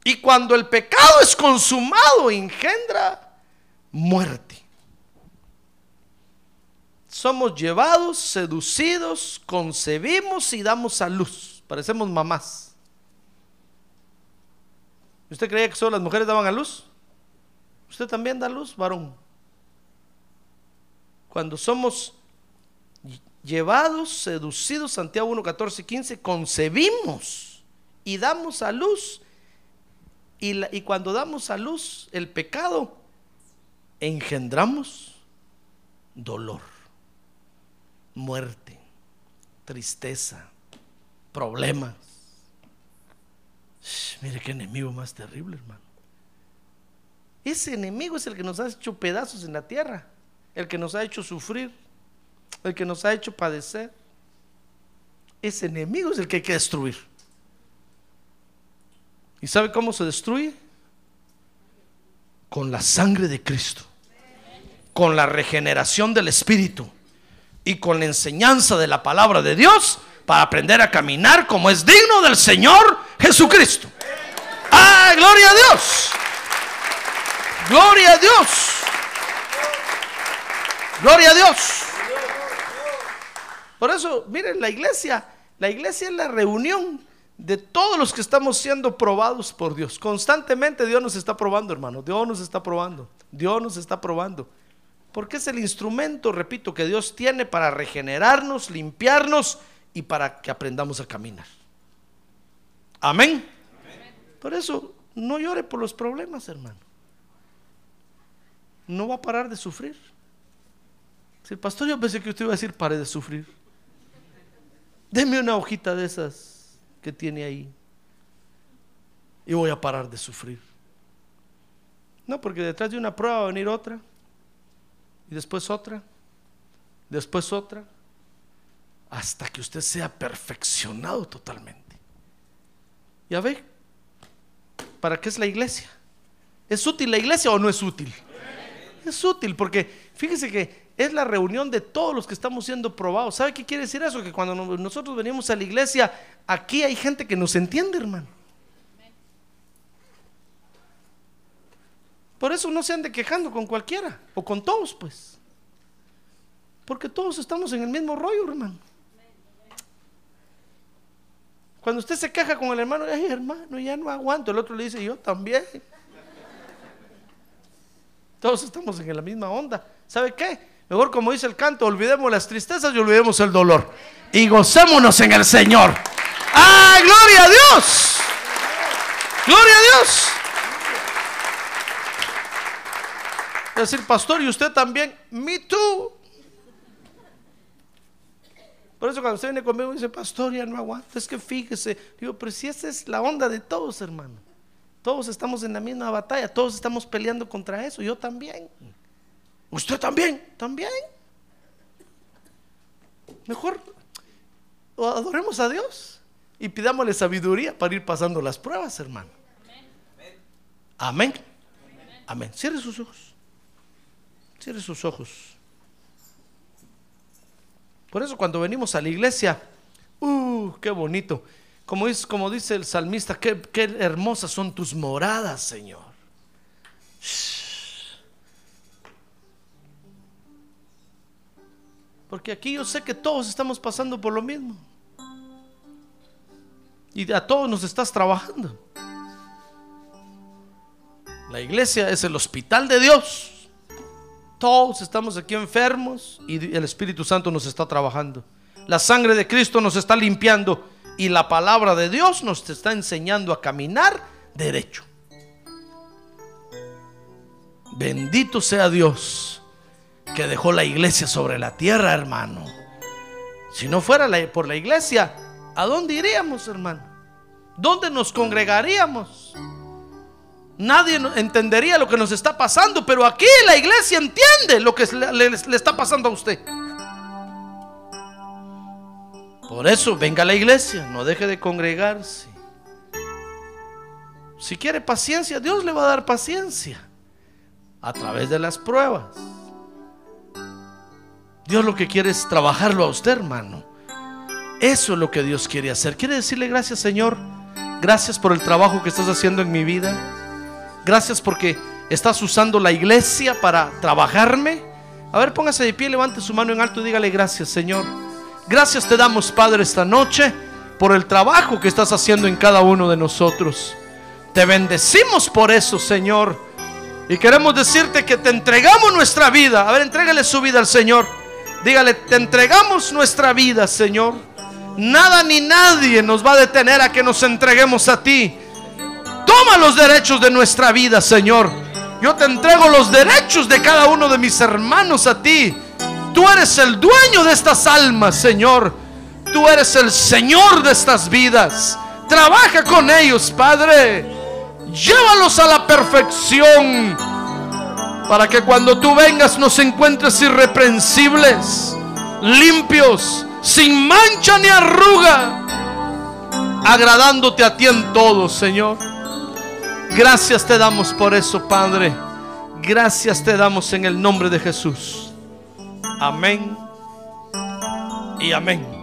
Y cuando el pecado es consumado, engendra muerte. Somos llevados, seducidos, concebimos y damos a luz. Parecemos mamás. ¿Usted creía que solo las mujeres daban a luz? ¿Usted también da luz, varón? Cuando somos llevados, seducidos, Santiago 1, 14, 15, concebimos y damos a luz. Y, y cuando damos a luz el pecado, engendramos dolor, muerte, tristeza, problemas. mire qué enemigo más terrible, hermano. Ese enemigo es el que nos ha hecho pedazos en la tierra el que nos ha hecho sufrir, el que nos ha hecho padecer. Ese enemigo es el que hay que destruir. ¿Y sabe cómo se destruye? Con la sangre de Cristo, con la regeneración del Espíritu y con la enseñanza de la palabra de Dios para aprender a caminar como es digno del Señor Jesucristo. ¡Ah, gloria a Dios! ¡Gloria a Dios! Gloria a Dios. Por eso, miren, la iglesia, la iglesia es la reunión de todos los que estamos siendo probados por Dios. Constantemente Dios nos está probando, hermano. Dios nos está probando. Dios nos está probando. Porque es el instrumento, repito, que Dios tiene para regenerarnos, limpiarnos y para que aprendamos a caminar. Amén. Por eso, no llore por los problemas, hermano. No va a parar de sufrir. El pastor, yo pensé que usted iba a decir, pare de sufrir. Deme una hojita de esas que tiene ahí. Y voy a parar de sufrir. No, porque detrás de una prueba va a venir otra, y después otra, después otra, hasta que usted sea perfeccionado totalmente. Ya ve, ¿para qué es la iglesia? ¿Es útil la iglesia o no es útil? Es útil porque fíjese que es la reunión de todos los que estamos siendo probados. ¿Sabe qué quiere decir eso? Que cuando no- nosotros venimos a la iglesia, aquí hay gente que nos entiende, hermano. Por eso no se ande quejando con cualquiera o con todos, pues. Porque todos estamos en el mismo rollo, hermano. Cuando usted se queja con el hermano, ay hermano, ya no aguanto. El otro le dice, yo también. Todos estamos en la misma onda. ¿Sabe qué? Mejor como dice el canto, olvidemos las tristezas y olvidemos el dolor. Y gocémonos en el Señor. ¡Ah, gloria a Dios! ¡Gloria a Dios! Es decir, pastor, y usted también, me too. Por eso cuando usted viene conmigo dice, pastor, ya no aguanto, es que fíjese. Digo, pero si esa es la onda de todos, hermano. Todos estamos en la misma batalla, todos estamos peleando contra eso, yo también. Usted también, también. Mejor adoremos a Dios y pidámosle sabiduría para ir pasando las pruebas, hermano. Amén. Amén. Cierre sus ojos. Cierre sus ojos. Por eso cuando venimos a la iglesia, uh, qué bonito. Como, es, como dice el salmista, qué, qué hermosas son tus moradas, Señor. Porque aquí yo sé que todos estamos pasando por lo mismo. Y a todos nos estás trabajando. La iglesia es el hospital de Dios. Todos estamos aquí enfermos y el Espíritu Santo nos está trabajando. La sangre de Cristo nos está limpiando y la palabra de Dios nos está enseñando a caminar derecho. Bendito sea Dios que dejó la iglesia sobre la tierra, hermano. Si no fuera por la iglesia, ¿a dónde iríamos, hermano? ¿Dónde nos congregaríamos? Nadie entendería lo que nos está pasando, pero aquí la iglesia entiende lo que le- le está pasando a usted. Por eso, venga a la iglesia, no deje de congregarse. Si quiere paciencia, Dios le va a dar paciencia a través de las pruebas. Dios lo que quiere es trabajarlo a usted, hermano. Eso es lo que Dios quiere hacer. Quiere decirle gracias, Señor. Gracias por el trabajo que estás haciendo en mi vida. Gracias porque estás usando la iglesia para trabajarme. A ver, póngase de pie, levante su mano en alto y dígale gracias, Señor. Gracias te damos, Padre, esta noche por el trabajo que estás haciendo en cada uno de nosotros. Te bendecimos por eso, Señor. Y queremos decirte que te entregamos nuestra vida. A ver, entrégale su vida al Señor. Dígale, te entregamos nuestra vida, Señor. Nada ni nadie nos va a detener a que nos entreguemos a ti. Toma los derechos de nuestra vida, Señor. Yo te entrego los derechos de cada uno de mis hermanos a ti. Tú eres el dueño de estas almas, Señor. Tú eres el Señor de estas vidas. Trabaja con ellos, Padre. Llévalos a la perfección. Para que cuando tú vengas nos encuentres irreprensibles, limpios, sin mancha ni arruga, agradándote a ti en todo, Señor. Gracias te damos por eso, Padre. Gracias te damos en el nombre de Jesús. Amén y amén.